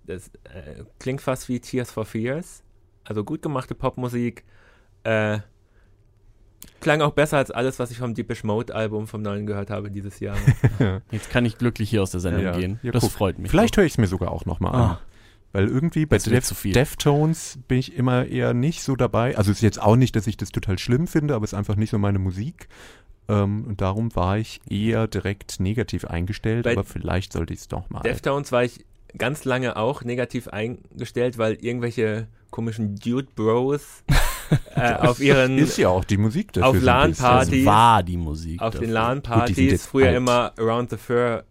das äh, klingt fast wie Tears for Fears. Also gut gemachte Popmusik. Äh, klang auch besser als alles, was ich vom Deepish Mode Album vom neuen gehört habe dieses Jahr. Jetzt kann ich glücklich hier aus der Sendung Ja, gehen. ja, das guck. freut mich. Vielleicht höre ich es mir sogar auch nochmal an. Weil irgendwie bei Def zu viel. Deftones bin ich immer eher nicht so dabei. Also es ist jetzt auch nicht, dass ich das total schlimm finde, aber es ist einfach nicht so meine Musik. Ähm, und darum war ich eher direkt negativ eingestellt, Bei aber vielleicht sollte ich es doch mal. Deftones war ich ganz lange auch negativ eingestellt, weil irgendwelche komischen Dude Bros äh, auf ihren ist ja auch die Musik dafür. auf das LAN-Partys. war die Musik. auf dafür. den LAN-Partys jetzt früher alt. immer Around the Fur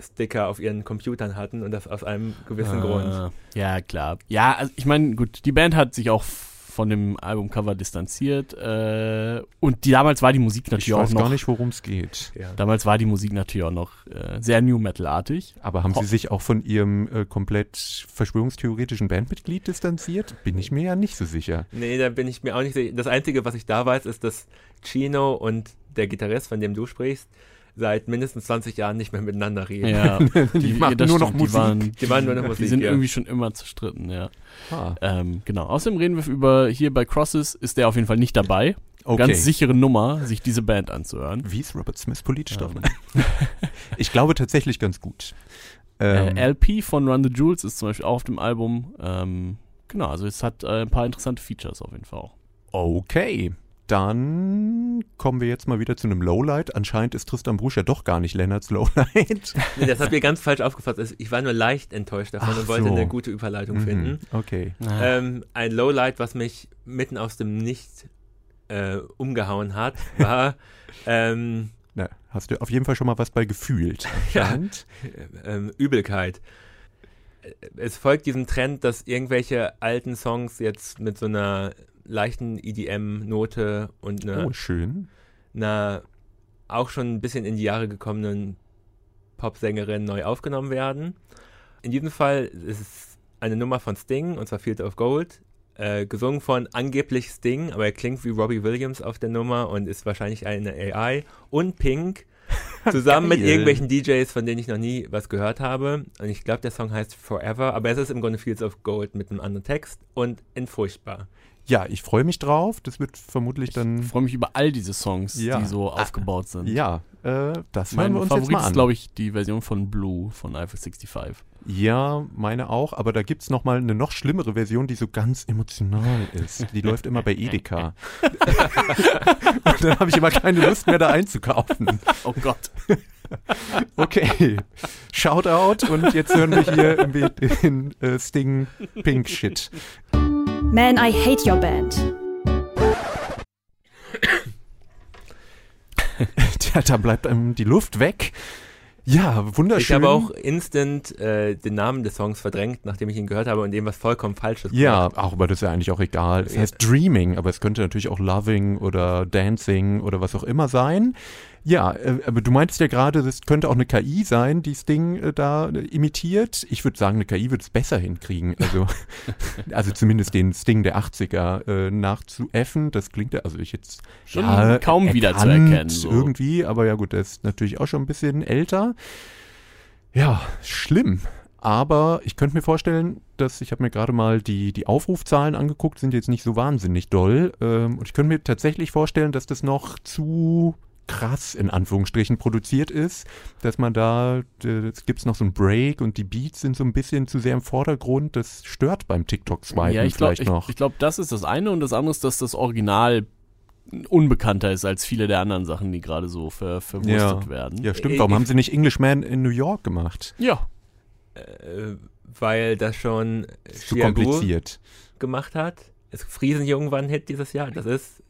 Sticker auf ihren Computern hatten und das aus einem gewissen Grund. Ah, Ja, klar. Ja, also ich meine, gut, die Band hat sich auch von dem Albumcover distanziert äh, und die, damals war die Musik Ich natürlich auch weiß noch gar nicht, worum es geht. Ja. Damals war die Musik natürlich auch noch äh, sehr New Metal-artig. Aber haben Ho- Sie sich auch von Ihrem äh, komplett verschwörungstheoretischen Bandmitglied distanziert? Bin ich mir ja nicht so sicher. Nee, da bin ich mir auch nicht sicher. Das Einzige, was ich da weiß, ist, dass Chino und der Gitarrist, von dem du sprichst, seit mindestens 20 Jahren nicht mehr miteinander reden. Ja, Die machen das nur noch stimmt, Musik. Die, waren, Die waren nur noch die Musik, sind ja. irgendwie schon immer zerstritten, ja. Ah, Ähm, genau. Außerdem reden wir über, hier bei Crosses ist der auf jeden Fall nicht dabei. okay. Ganz sichere Nummer, sich diese Band anzuhören. Wie ist Robert Smith politisch Ähm. darin? ich glaube tatsächlich ganz gut. Ähm, Äh, LP von Run the Jewels ist zum Beispiel auch auf dem Album. Ähm, genau, also es hat äh, ein paar interessante Features auf jeden Fall auch. Okay, dann kommen wir jetzt mal wieder zu einem Lowlight. Anscheinend ist Tristan Brusch ja doch gar nicht Lennarts Lowlight. Nee, das habt ihr ganz falsch aufgefasst. Also Ich war nur leicht enttäuscht davon Ach und wollte so. eine gute Überleitung finden. Mhm, Okay. Ähm, ein Lowlight, was mich mitten aus dem Nicht äh, umgehauen hat, war ähm, Na, hast du auf jeden Fall schon mal was bei gefühlt. Ja. ähm, Übelkeit. Äh, Es folgt diesem Trend, dass irgendwelche alten Songs jetzt mit so einer leichten EDM-Note und einer, Oh, schön. einer auch schon ein bisschen in die Jahre gekommenen Popsängerin neu aufgenommen werden. In diesem Fall ist es eine Nummer von Sting, und zwar Field of Gold, äh, gesungen von angeblich Sting, aber er klingt wie Robbie Williams auf der Nummer und ist wahrscheinlich eine AI. Und Pink, zusammen mit irgendwelchen DJs, von denen ich noch nie was gehört habe. Und ich glaube, der Song heißt Forever, aber es ist im Grunde Fields of Gold mit einem anderen Text und in furchtbar. Ja, ich freue mich drauf. Das wird vermutlich Ich dann. freue mich über all diese Songs, Ja. die so aufgebaut sind. Ja, äh, das hören Mein wir uns Favorit jetzt mal ist, an. glaube ich, die Version von Blue von Eiffel 65. Ja, meine auch, aber da gibt es nochmal eine noch schlimmere Version, die so ganz emotional ist. Die läuft immer bei Edeka. Und dann habe ich immer keine Lust mehr, da einzukaufen. Oh Gott. Okay, Shoutout und jetzt hören wir hier irgendwie den äh, Sting Pink Shit. Man, I hate your band. Tja, da bleibt einem die Luft weg. Ja, wunderschön. Ich habe auch instant äh, den Namen des Songs verdrängt, nachdem ich ihn gehört habe und dem was vollkommen Falsches Ja, auch, aber das ist ja eigentlich auch egal. Es heißt Dreaming, aber es könnte natürlich auch Loving oder Dancing oder was auch immer sein. Ja, äh, aber du meintest ja gerade, das könnte auch eine KI sein, die das Ding äh, da äh, imitiert. Ich würde sagen, eine KI würde es besser hinkriegen. Also, also zumindest den Sting der 80er äh, nachzuäffen. Das klingt ja, also ich jetzt Schon ja, kaum wiederzuerkennen, so. Irgendwie, aber ja gut, der ist natürlich auch schon ein bisschen älter. Ja, schlimm. Aber ich könnte mir vorstellen, dass ich habe mir gerade mal die, die Aufrufzahlen angeguckt, sind jetzt nicht so wahnsinnig doll. Ähm, und ich könnte mir tatsächlich vorstellen, dass das noch zu krass in Anführungsstrichen produziert ist, dass man da, äh, es gibt noch so einen Break und die Beats sind so ein bisschen zu sehr im Vordergrund. Das stört beim TikTok-Swipen Ja, ich glaube, vielleicht ich, noch. ich glaub, das ist das eine und das andere ist, dass das Original unbekannter ist als viele der anderen Sachen, die gerade so ver, verwurstet werden. ja, stimmt. Ich- Warum ich- haben sie nicht Englishman in New York gemacht? ja. Äh, weil das schon Zu kompliziert. gemacht hat. Es Friesenjungen war ein Hit dieses Jahr. Das ist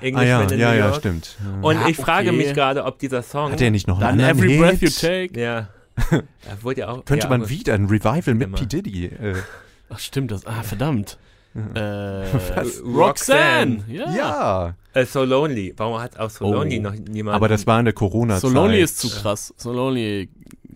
Ah Englishman ja, in ja, New ja, York. stimmt. Ja. Und Ja, ich frage okay. mich gerade, ob dieser Song. Hat er nicht noch einen Dann anderen Every Breath Hit? You Take. Ja. Er wurde ja auch. Könnte ja, man wieder ein Revival mit Immer. P. Diddy. Äh, Ach, stimmt das. Ah, verdammt. Äh, Was? Roxanne. Ja. ja. Äh, so Lonely. Warum hat auch So Oh. Lonely noch niemand. aber das war in der Corona-Zeit. So Lonely ist zu krass. So Lonely,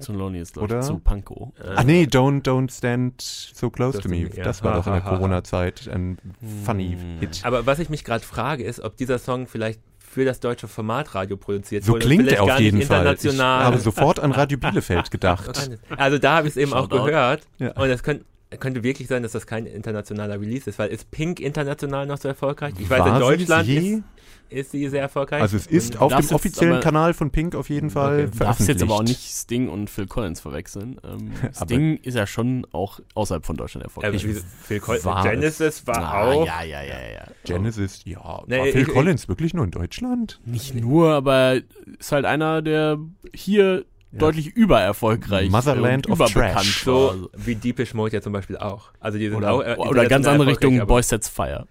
so lonely ist, glaube Oder? ich, zu Panko. Äh, Ah nee, don't, don't stand so close to me. ja. Das war doch in der. Corona-Zeit ein funny Hm. Hit. Aber was ich mich gerade frage, ist, ob dieser Song vielleicht für das deutsche Formatradio produziert So wurde. und klingt er auf jeden Fall. Ich habe sofort an Radio Bielefeld gedacht. Also da habe ich es eben auch gehört. Ja. Und es könnte, könnte wirklich sein, dass das kein internationaler Release ist, weil ist Pink international noch so erfolgreich? Ich weiß, War in sie Deutschland je? ist, ist sie sehr erfolgreich. Also es ist Und- auf darfst dem offiziellen aber- Kanal von Pink auf jeden Fall Okay. Du darfst jetzt aber auch veröffentlicht. nicht Sting und Phil Collins verwechseln. Ähm, Sting ist ja schon auch außerhalb von Deutschland erfolgreich. wie, Phil Col war Genesis war Ah, auch. Ja, ja, ja, ja. Genesis, ja. Nee, war Phil ich- ich- Collins wirklich nur in Deutschland? Nicht nur, aber ist halt einer, der hier Ja. deutlich übererfolgreich Motherland und of Trash. So wie Deepish Mode ja zum Beispiel auch. Also die sind Oder, auch, äh, oder ganz andere Richtung Boys Sets Fire.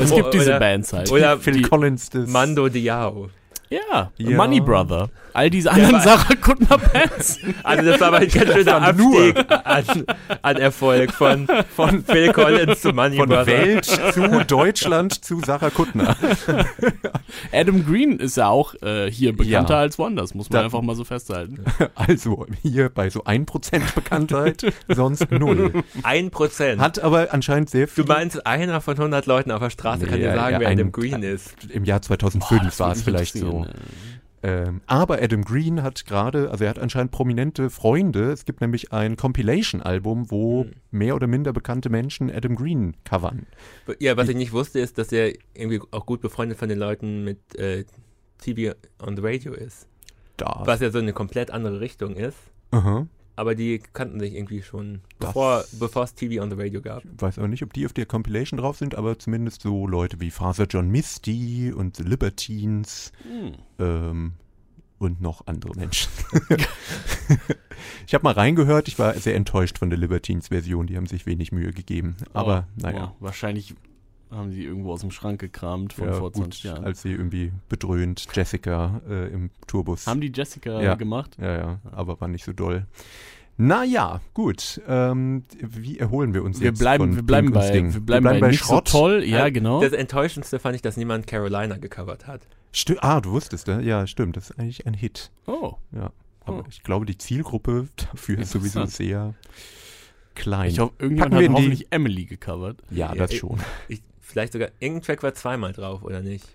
Es Oh, gibt diese oder- Bands halt. oder Phil die, Collins des Mando Diao. Ja, Ja. Money Brother. All diese anderen aber- Sarah Kuttner Bands. Also das war aber ein ganz schöner war nur- Abstieg an, an Erfolg von, von Phil Collins zu Money von Brother. Welt zu Deutschland zu Sarah Kuttner. Adam Green ist ja auch äh, hier bekannter Ja. als Wonders, muss man Da- einfach mal so festhalten. Also hier bei so 1% Bekanntheit, sonst null. Ein Prozent. Hat aber anscheinend sehr Du viel. meinst, einer von 100 Leuten auf der Straße kann Nee, dir sagen, ja, wer ein- Adam Green ist. Im Jahr 2005 das war es vielleicht so. Ähm, aber Adam Green hat gerade, also er hat anscheinend prominente Freunde. Es gibt nämlich ein Compilation-Album, wo Hm. mehr oder minder bekannte Menschen Adam Green covern. Ja, was ich nicht wusste, ist, dass er irgendwie auch gut befreundet von den Leuten mit äh, TV on the Radio ist. Da. Was ja so eine komplett andere Richtung ist. Aha. Aber die kannten sich irgendwie schon, bevor, bevor es TV on the Radio gab. Ich weiß aber nicht, ob die auf der Compilation drauf sind, aber zumindest so Leute wie Father John Misty und The Libertines Hm. ähm, und noch andere Menschen. ich habe mal reingehört, ich war sehr enttäuscht von der Libertines-Version, die haben sich wenig Mühe gegeben. Aber Oh, naja. oh, wahrscheinlich haben sie irgendwo aus dem Schrank gekramt von Ja, vor gut, 20 Jahren. als sie irgendwie bedröhnt Jessica äh, im Tourbus. haben die Jessica Ja. gemacht? ja, ja, aber war nicht so doll. Naja, gut. Ähm, wie erholen wir uns Wir jetzt bleiben, von wir bleiben Pink und bei, Sting? wir bleiben bei, nicht Schrott. so toll. Ja, genau. Das Enttäuschendste fand ich, dass niemand Carolina gecovert hat. Sti ah, du wusstest, ne? Ja, stimmt. Das ist eigentlich ein Hit. oh, Ja. Aber Oh. ich glaube, die Zielgruppe dafür ist sowieso sehr klein. ich hoffe, irgendjemand Packen wir hat in die- hoffentlich Emily gecovert. ja, Ja, das ich- schon. Ich, vielleicht sogar, irgendein Track war zweimal drauf, oder nicht?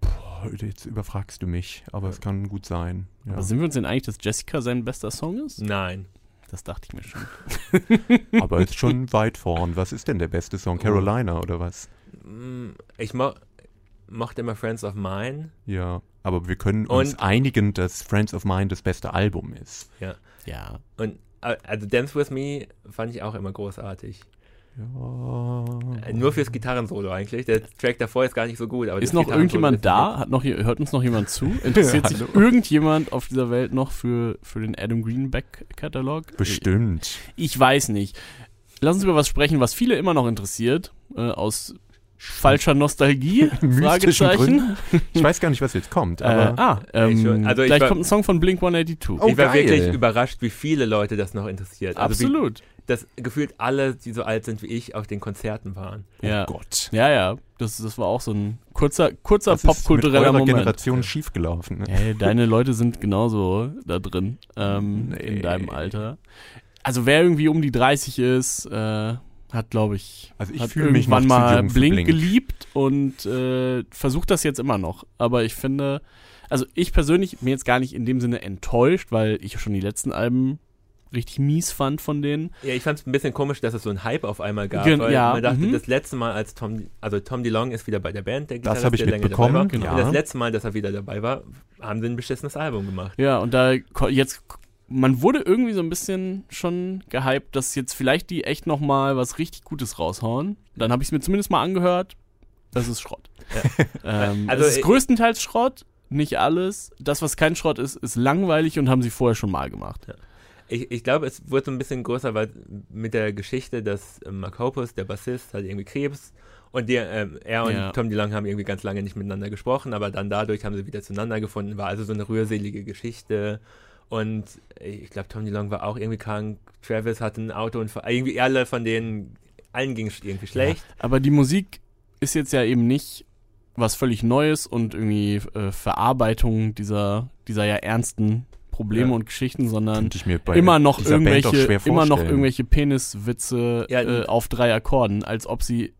Boah, jetzt überfragst du mich, aber es kann gut sein. Ja. Aber sind wir uns denn einig, dass Jessica sein bester Song ist? Nein. Das dachte ich mir schon. aber ist schon weit vorn. Was ist denn der beste Song? Carolina oder was? Mm, Ich mo mochte immer Friends of Mine. Ja, aber wir können uns Und- einigen, dass Friends of Mine das beste Album ist. Ja. Und äh, also Dance With Me fand ich auch immer großartig. Ja. Äh, Nur fürs Gitarrensolo eigentlich. Der Track davor ist gar nicht so gut. Aber Ist das noch irgendjemand ist da? Hat noch, hier- hört uns noch jemand zu? Interessiert sich irgendjemand auf dieser Welt noch für, für den Adam Greenback-Katalog? Bestimmt. Ich weiß nicht. Lass uns über was sprechen, was viele immer noch interessiert. Äh, aus falscher Nostalgie? Fragezeichen. Ich weiß gar nicht, was jetzt kommt, Äh, aber ah, ähm, Ich also ich gleich war- kommt ein Song von Blink 182. Oh, ich war geil. wirklich überrascht, wie viele Leute das noch interessiert. Also wie, Absolut. Dass gefühlt alle, die so alt sind wie ich, auf den Konzerten waren. ja. oh Gott. ja, ja. Das, das war auch so ein kurzer, kurzer Das ist mit popkultureller Moment. Generation schiefgelaufen. Ne? Hey, deine Leute sind genauso da drin, ähm, Nee. in deinem Alter. Also wer irgendwie um die 30 ist, äh, hat, glaube ich, Also ich hat fühle mich noch irgendwann mal Blink, Blink. geliebt und äh, versucht das jetzt immer noch. Aber ich finde, also ich persönlich bin jetzt gar nicht in dem Sinne enttäuscht, weil ich schon die letzten Alben richtig mies fand von denen. Ja, ich fand es ein bisschen komisch, dass es so einen Hype auf einmal gab. Gen- weil ja, man dachte, mhm. das letzte Mal, als Tom, also Tom DeLong ist wieder bei der Band, der Das habe ich mitbekommen, dabei war. genau. Und das letzte Mal, dass er wieder dabei war, haben sie ein beschissenes Album gemacht. Ja, und da jetzt, man wurde irgendwie so ein bisschen schon gehypt, dass jetzt vielleicht die echt noch mal was richtig Gutes raushauen. Dann habe ich es mir zumindest mal angehört. Das ist Schrott. ähm, Also, es ist größtenteils Schrott, nicht alles. Das, was kein Schrott ist, ist langweilig und haben sie vorher schon mal gemacht. Ich, ich glaube, es wurde so ein bisschen größer, weil mit der Geschichte, dass ähm, Mark Hoppus, der Bassist, hat irgendwie Krebs und die, ähm, er und Ja. Tom DeLong haben irgendwie ganz lange nicht miteinander gesprochen, aber dann dadurch haben sie wieder zueinander gefunden. War also so eine rührselige Geschichte. Und ich glaube, Tom DeLong war auch irgendwie krank. Travis hatte ein Auto und irgendwie alle von denen, allen ging es irgendwie schlecht. Aber die Musik ist jetzt ja eben nicht was völlig Neues und irgendwie äh, Verarbeitung dieser, dieser ja ernsten Probleme Ja. und Geschichten, sondern Könnte ich mir bei immer noch irgendwelche, immer noch irgendwelche Peniswitze Ja, äh, auf drei Akkorden, als ob sie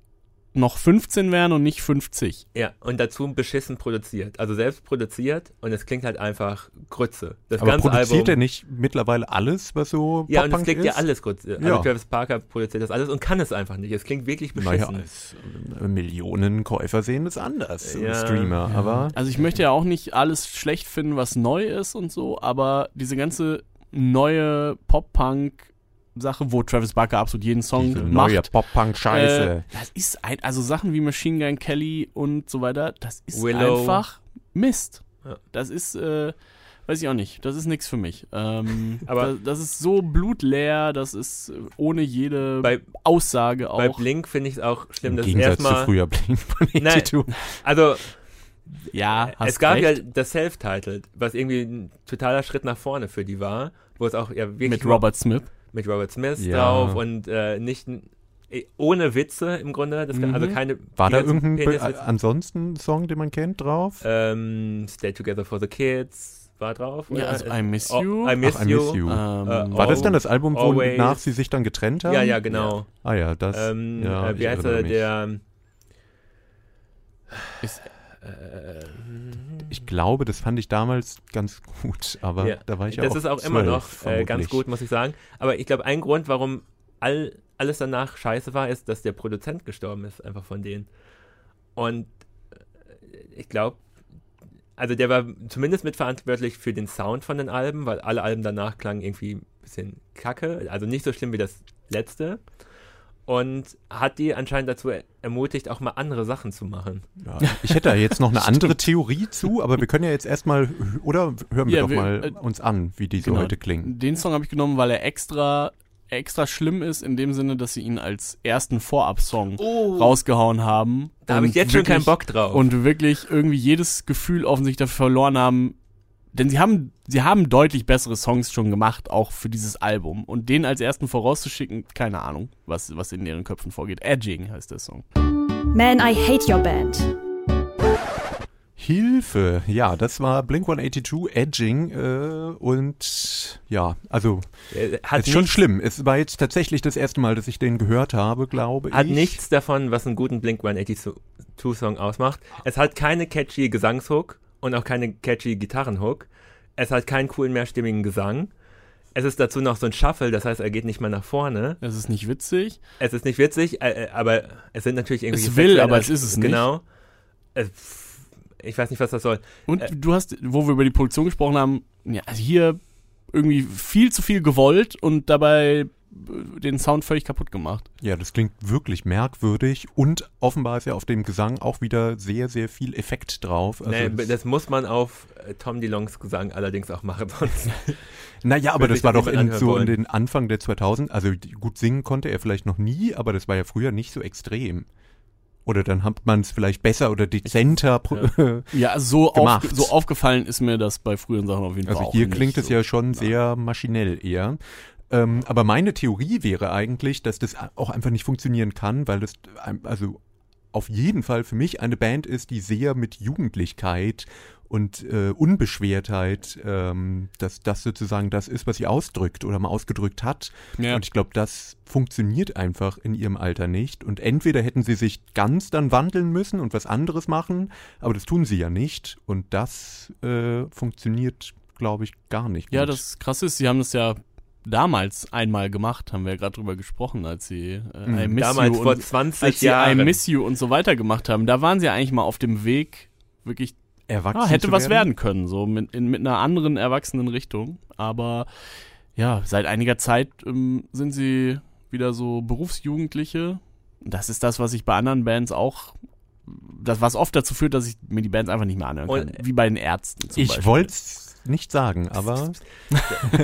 noch 15 wären und nicht 50. Ja, und dazu beschissen produziert. Also selbst produziert und es klingt halt einfach Grütze. Das Aber ganze produziert Album. er nicht mittlerweile alles, was so Ja, und es Pop-Punk klingt ist? ja alles Grütze. Also Ja. Travis Parker produziert das alles und kann es einfach nicht. Es klingt wirklich Naja, beschissen. als äh, Millionen Käufer sehen es anders, Ja. Streamer, aber Also ich möchte ja auch nicht alles schlecht finden, was neu ist und so, aber diese ganze neue Pop-Punk-Sache, wo Travis Barker absolut jeden Song diese macht, neue Pop-Punk-Scheiße. Äh, das ist ein, also Sachen wie Machine Gun Kelly und so weiter, das ist Willow. einfach Mist. Ja. Das ist, äh, weiß ich auch nicht, das ist nichts für mich. Ähm, Aber- das, das ist so blutleer, das ist ohne jede Bei, Aussage bei auch. Blink finde ich es auch schlimm, Im dass Gegensatz zu erstmal. früher Blink-182. Also, Ja, hast es gab recht. ja das Self-Titled, was irgendwie ein totaler Schritt nach vorne für die war, wo es auch ja wirklich mit Robert Smith. Mit Robert Smith Ja. drauf und äh, nicht eh, ohne Witze im Grunde. Also Mhm. keine. War da irgendein Peniswitze- ansonsten Song, den man kennt, drauf? Ähm, Stay Together for the Kids war drauf. Ja, oder? also I Miss Oh, You. I Miss Ach, I You. Miss You. Ähm, Äh, War das Oh, dann das Album, wonach sie sich dann getrennt haben? Ja, ja, genau. Ah ja, das. Ähm, ja, äh, wie heißt er, der. Ist- Äh, Ich glaube, das fand ich damals ganz gut, aber Ja, da war ich das auch ist auch immer 12, noch äh, ganz gut, muss ich sagen. Aber ich glaube, ein Grund, warum all, alles danach scheiße war, ist, dass der Produzent gestorben ist, einfach von denen. Und äh, ich glaube, also der war zumindest mitverantwortlich für den Sound von den Alben, weil alle Alben danach klangen irgendwie bisschen kacke, also nicht so schlimm wie das letzte. Und hat die anscheinend dazu ermutigt, auch mal andere Sachen zu machen. Ja, ich hätte da jetzt noch eine andere Theorie zu, aber wir können ja jetzt erstmal, oder hören wir Ja, doch wir- mal äh, uns an, wie die so Genau. heute klingen. Den Song habe ich genommen, weil er extra extra schlimm ist in dem Sinne, dass sie ihn als ersten Vorab-Song rausgehauen haben. Oh. Da habe ich Und jetzt schon keinen wirklich- Bock drauf. Und wirklich irgendwie jedes Gefühl offensichtlich dafür verloren haben. Denn sie haben, sie haben deutlich bessere Songs schon gemacht, auch für dieses Album. Und den als ersten vorauszuschicken, keine Ahnung, was, was in ihren Köpfen vorgeht. Edging heißt der Song. Man, I Hate Your Band. Hilfe, ja, das war Blink 182 Edging äh, und ja, also hat, ist schon schlimm. Es war jetzt tatsächlich das erste Mal, dass ich den gehört habe, glaube hat ich. nichts davon, was einen guten Blink 182-Song ausmacht. Es hat keine catchy Gesangshook und auch keine catchy Gitarrenhook. Es hat keinen coolen mehrstimmigen Gesang. Es ist dazu noch so ein Shuffle, das heißt, er geht nicht mal nach vorne. Das ist nicht witzig. Es ist nicht witzig, äh, äh, aber es sind natürlich irgendwie. Es will, aber es ist es nicht. Genau. Es, ich weiß nicht, was das soll. Und Äh. du hast, wo wir über die Produktion gesprochen haben, ja, also hier irgendwie viel zu viel gewollt und dabei äh, den Sound völlig kaputt gemacht. Ja, das klingt wirklich merkwürdig und offenbar ist ja auf dem Gesang auch wieder sehr, sehr viel Effekt drauf. Also nee, das- das muss man auf äh, Tom DeLongs Gesang allerdings auch machen, sonst Naja, aber das war doch in, so in den Anfang der 2000, also gut singen konnte er vielleicht noch nie, aber das war ja früher nicht so extrem. Oder dann hat man es vielleicht besser oder dezenter. Ja, also so, Gemacht. auf, so aufgefallen ist mir das bei früheren Sachen auf jeden Fall Also auch hier nicht klingt es so. ja schon sehr maschinell eher. Ähm, aber meine Theorie wäre eigentlich, dass das auch einfach nicht funktionieren kann, weil das ein- also auf jeden Fall für mich eine Band ist, die sehr mit Jugendlichkeit und äh, Unbeschwertheit, ähm, dass das sozusagen das ist, was sie ausdrückt oder mal ausgedrückt hat. Ja. Und ich glaube, das funktioniert einfach in ihrem Alter nicht. Und entweder hätten sie sich ganz dann wandeln müssen und was anderes machen, aber das tun sie ja nicht. Und das äh, funktioniert, glaube ich, gar nicht. Ja, gut. das krasse ist, sie haben das ja damals einmal gemacht, haben wir ja gerade drüber gesprochen, als sie äh, Mhm. I Miss damals You vor und 20 als sie I Jahren. Miss You und so weiter gemacht haben. Da waren sie eigentlich mal auf dem Weg, wirklich erwachsen Ah, hätte was werden können, so mit, in, mit einer anderen erwachsenen Richtung. Aber ja, seit einiger Zeit ähm, sind sie wieder so Berufsjugendliche. Das ist das, was ich bei anderen Bands auch, das was oft dazu führt, dass ich mir die Bands einfach nicht mehr anhören kann. Und- Wie bei den Ärzten zum Ich wollte es nicht sagen, aber,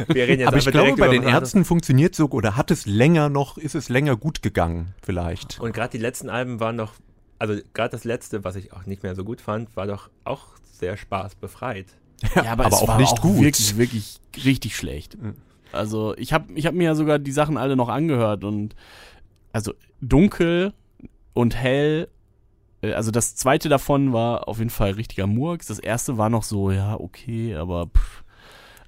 Wir reden jetzt aber ich glaube, bei den. Ärzten funktioniert so oder hat es länger noch, ist es länger gut gegangen, vielleicht. Und gerade die letzten Alben waren doch, also gerade das letzte, was ich auch nicht mehr so gut fand, war doch auch sehr spaßbefreit. Ja, aber, aber es auch war nicht auch gut. wirklich, wirklich richtig schlecht. Mhm. Also ich habe ich hab mir ja sogar die Sachen alle noch angehört und also dunkel und hell. Äh, Also das zweite davon war auf jeden Fall richtiger Murks. Das erste war noch so, ja, okay, aber pff,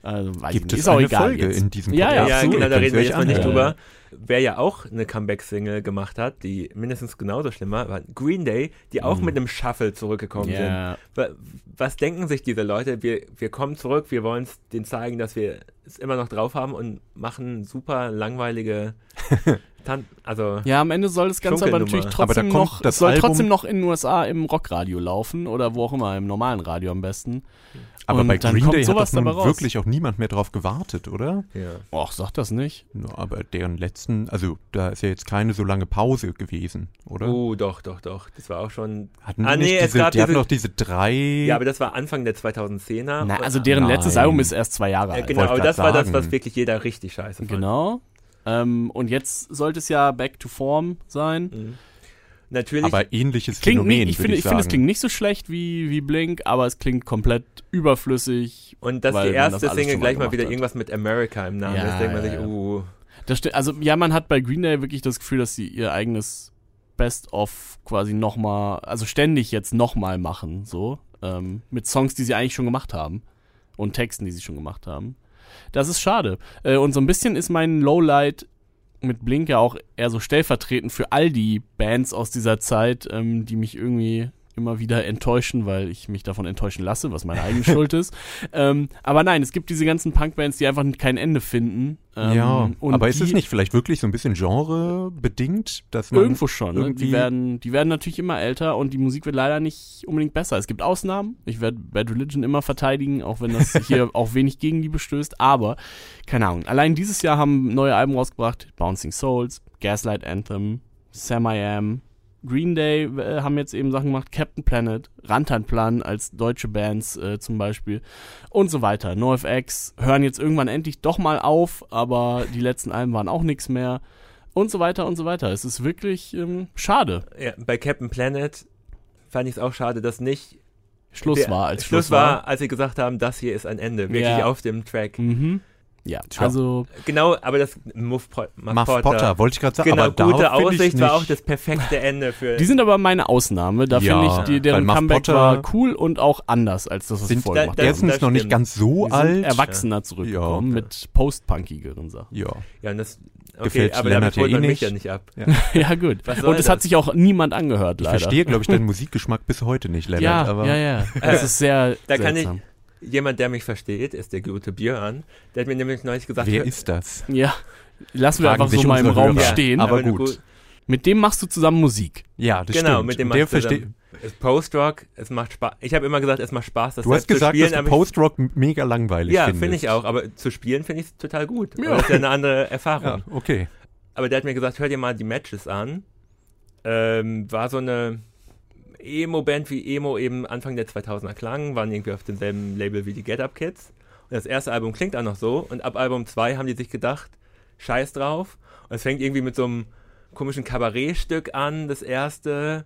also, weiß Gibt ich nicht. es ist auch eine egal Folge jetzt. in diesem Ja, ja, Ja, absolut. genau, da reden wir jetzt mal nicht drüber. Wer ja auch eine Comeback-Single gemacht hat, die mindestens genauso schlimm war, war Green Day, die auch Mhm. mit einem Shuffle zurückgekommen sind. Ja, Wa- Was denken sich diese Leute? Wir, wir kommen zurück, wir wollen es denen zeigen, dass wir es immer noch drauf haben und machen super langweilige Tan also ja, am Ende soll das Ganze aber natürlich Aber da trotzdem kommt noch, das soll Album- trotzdem noch in den USA im Rockradio laufen oder wo auch immer, im normalen Radio am besten. Aber Und bei dann Green kommt Day hat doch nun wirklich auch niemand mehr drauf gewartet, oder? ja. Och, sag das nicht. No, aber deren letzten, also da ist ja jetzt keine so lange Pause gewesen, oder? Oh, doch, doch, doch. Das war auch schon. Hatten die Ah, nicht nee, es diese, gab die hatten diese- doch diese drei. Ja, aber das war Anfang der 2010er. Na, also deren Nein. letztes Album ist erst zwei Jahre äh, alt. genau, wollte aber das war das, sagen. was wirklich jeder richtig scheiße fand. Genau. Ähm, und jetzt sollte es ja Back to Form sein. Mhm. Natürlich. aber ähnliches Klingt Phänomen, nicht, ich finde, ich ich finde, es klingt nicht so schlecht wie, wie Blink, aber es klingt komplett überflüssig. und dass weil die das erste alles Single gleich mal wieder hat. irgendwas mit America im Namen Ja, ist, denkt man ja, sich, uh. Das sti- also ja, man hat bei Green Day wirklich das Gefühl, dass sie ihr eigenes Best-of quasi nochmal, also ständig jetzt nochmal machen, so. Ähm, mit Songs, die sie eigentlich schon gemacht haben. Und Texten, die sie schon gemacht haben. Das ist schade. Äh, und so ein bisschen ist mein Lowlight mit Blink ja auch eher so stellvertretend für all die Bands aus dieser Zeit, ähm, die mich irgendwie immer wieder enttäuschen, weil ich mich davon enttäuschen lasse, was meine eigene Schuld ist. Ähm, aber nein, es gibt diese ganzen Punkbands, die einfach kein Ende finden. Ähm, ja, aber ist die, es nicht vielleicht wirklich so ein bisschen genrebedingt, dass man Irgendwo schon. Ne? Die, werden, die werden natürlich immer älter und die Musik wird leider nicht unbedingt besser. Es gibt Ausnahmen. Ich werde Bad Religion immer verteidigen, auch wenn das hier auch wenig Gegenliebe stößt. Aber, keine Ahnung. Allein dieses Jahr haben neue Alben rausgebracht. Bouncing Souls, Gaslight Anthem, Sam I Am, Green Day äh, haben jetzt eben Sachen gemacht, Captain Planet, Rantanplan als deutsche Bands äh, zum Beispiel und so weiter. NoFX hören jetzt irgendwann endlich doch mal auf, aber die letzten Alben waren auch nichts mehr und so weiter und so weiter. Es ist wirklich ähm, schade. Ja, bei Captain Planet fand ich es auch schade, dass nicht Schluss der war als Schluss war, als sie gesagt haben, das hier ist ein Ende. Wirklich Ja. auf dem Track. Mhm. Ja, Tja. also Genau, aber das Muff, Muff Muff Potter, wollte ich gerade sagen, Genau, aber gute ich Aussicht war auch das perfekte Ende für. die sind aber meine Ausnahme. Da Ja, finde ich, die, deren Comeback Potter war cool und auch anders als das, was sie sind vorher gemacht haben. erstens noch nicht ganz so Die sind alt. erwachsener zurückgekommen Ja. mit post-punkigeren Sachen. Ja. ja, und das, okay, Gefällt aber Lennart damit ja eh man mich nicht. ja nicht ab. ja, gut. Was soll Und es hat sich auch niemand angehört, Ich leider. verstehe, glaube ich, deinen Musikgeschmack bis heute nicht, Lennart. ja, aber ja, ja. Das ist sehr Da kann ich- seltsam. Jemand, der mich versteht, ist der gute Björn. Der hat mir nämlich neulich gesagt, wer ist das? Ja, lassen wir Fragen einfach so mal im Raum Hörer. stehen. Aber eine gut. gut- Mit dem machst du zusammen Musik. Ja, das Genau, stimmt. mit dem der machst du versteht. dann- Es ist Post-Rock, es macht Spaß. Ich habe immer gesagt, es macht Spaß, das Du hast zu gesagt, spielen. dass du aber ich- Post-Rock m- mega langweilig Ja, finde ich auch, aber zu spielen finde ich es total gut. Ja. Ja. Das ist ja eine andere Erfahrung. Ja, okay. Aber der hat mir gesagt, hör dir mal die Matches an. Ähm, war so eine Emo-Band, wie Emo eben Anfang der 2000er klang, waren irgendwie auf demselben Label wie die Get Up Kids. Und das erste Album klingt auch noch so. Und ab Album 2 haben die sich gedacht, scheiß drauf. Und es fängt irgendwie mit so einem komischen Kabarettstück an, das erste,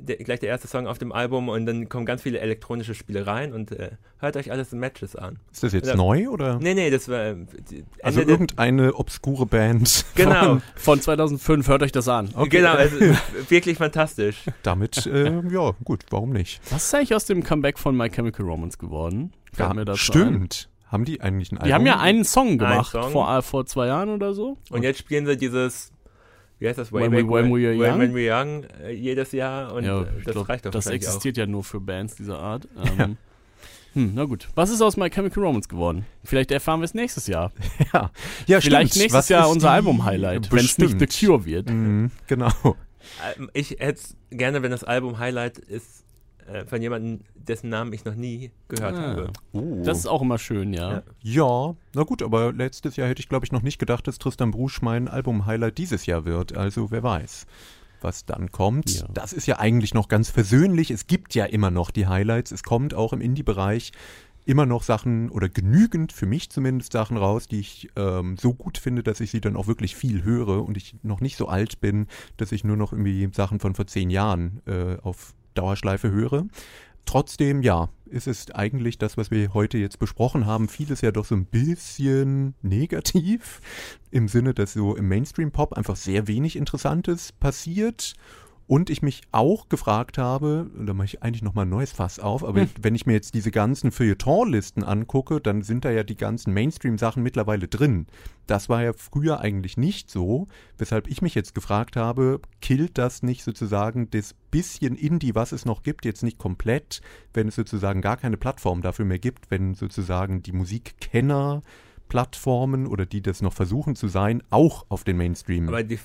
der, gleich der erste Song auf dem Album. Und dann kommen ganz viele elektronische Spielereien und äh, hört euch alles in Matches an. Ist das jetzt Ja. neu oder? Nee, nee, das war äh, die- also Ende der- irgendeine obskure Band. Genau, Von 2005, hört euch das an. Okay. genau, es ist wirklich fantastisch. Damit, äh, ja, gut, warum nicht? Was ist eigentlich aus dem Comeback von My Chemical Romance geworden? Ja, stimmt. Haben die eigentlich ein Ein. Album? Die haben ja einen Song gemacht Song. Vor, äh, vor zwei Jahren oder so. Und jetzt spielen sie dieses, wie heißt das, When we- when we are when, young? when we young äh, jedes Jahr und ja, äh, das glaub, reicht doch Das existiert ja nur für Bands dieser Art. Ähm, hm, na gut. Was ist aus My Chemical Romance geworden? Vielleicht erfahren wir es nächstes Jahr. Ja, ja Vielleicht stimmt. nächstes Was Jahr unser Album-Highlight, wenn es nicht The. Cure wird. Mhm, genau. auch. Ähm, Ich hätte es gerne, wenn das Album Highlight ist äh, von jemandem, dessen Namen ich noch nie gehört Ah. habe. Oh. Das ist auch immer schön, ja. Ja. ja, na gut, aber letztes Jahr hätte ich, glaube ich, noch nicht gedacht, dass Tristan Brusch mein Album-Highlight dieses Jahr wird. Also wer weiß, was dann kommt. Ja. Das ist ja eigentlich noch ganz versöhnlich. Es gibt ja immer noch die Highlights. Es kommt auch im Indie-Bereich immer noch Sachen oder genügend, für mich zumindest, Sachen raus, die ich ähm, so gut finde, dass ich sie dann auch wirklich viel höre und ich noch nicht so alt bin, dass ich nur noch irgendwie Sachen von vor zehn Jahren äh, auf Dauerschleife höre. Trotzdem, ja, ist es eigentlich das, was wir heute jetzt besprochen haben, vieles ja doch so ein bisschen negativ, im Sinne, dass so im Mainstream-Pop einfach sehr wenig Interessantes passiert. Und ich mich auch gefragt habe, da mache ich eigentlich nochmal ein neues Fass auf, aber wenn ich mir jetzt diese ganzen Feuilleton-Listen angucke, dann sind da ja die ganzen Mainstream-Sachen mittlerweile drin. Das war ja früher eigentlich nicht so, weshalb ich mich jetzt gefragt habe, killt das nicht sozusagen das bisschen Indie, was es noch gibt, jetzt nicht komplett, wenn es sozusagen gar keine Plattform dafür mehr gibt, wenn sozusagen die Musikkenner Plattformen oder die das noch versuchen zu sein, auch auf den Mainstream. Aber die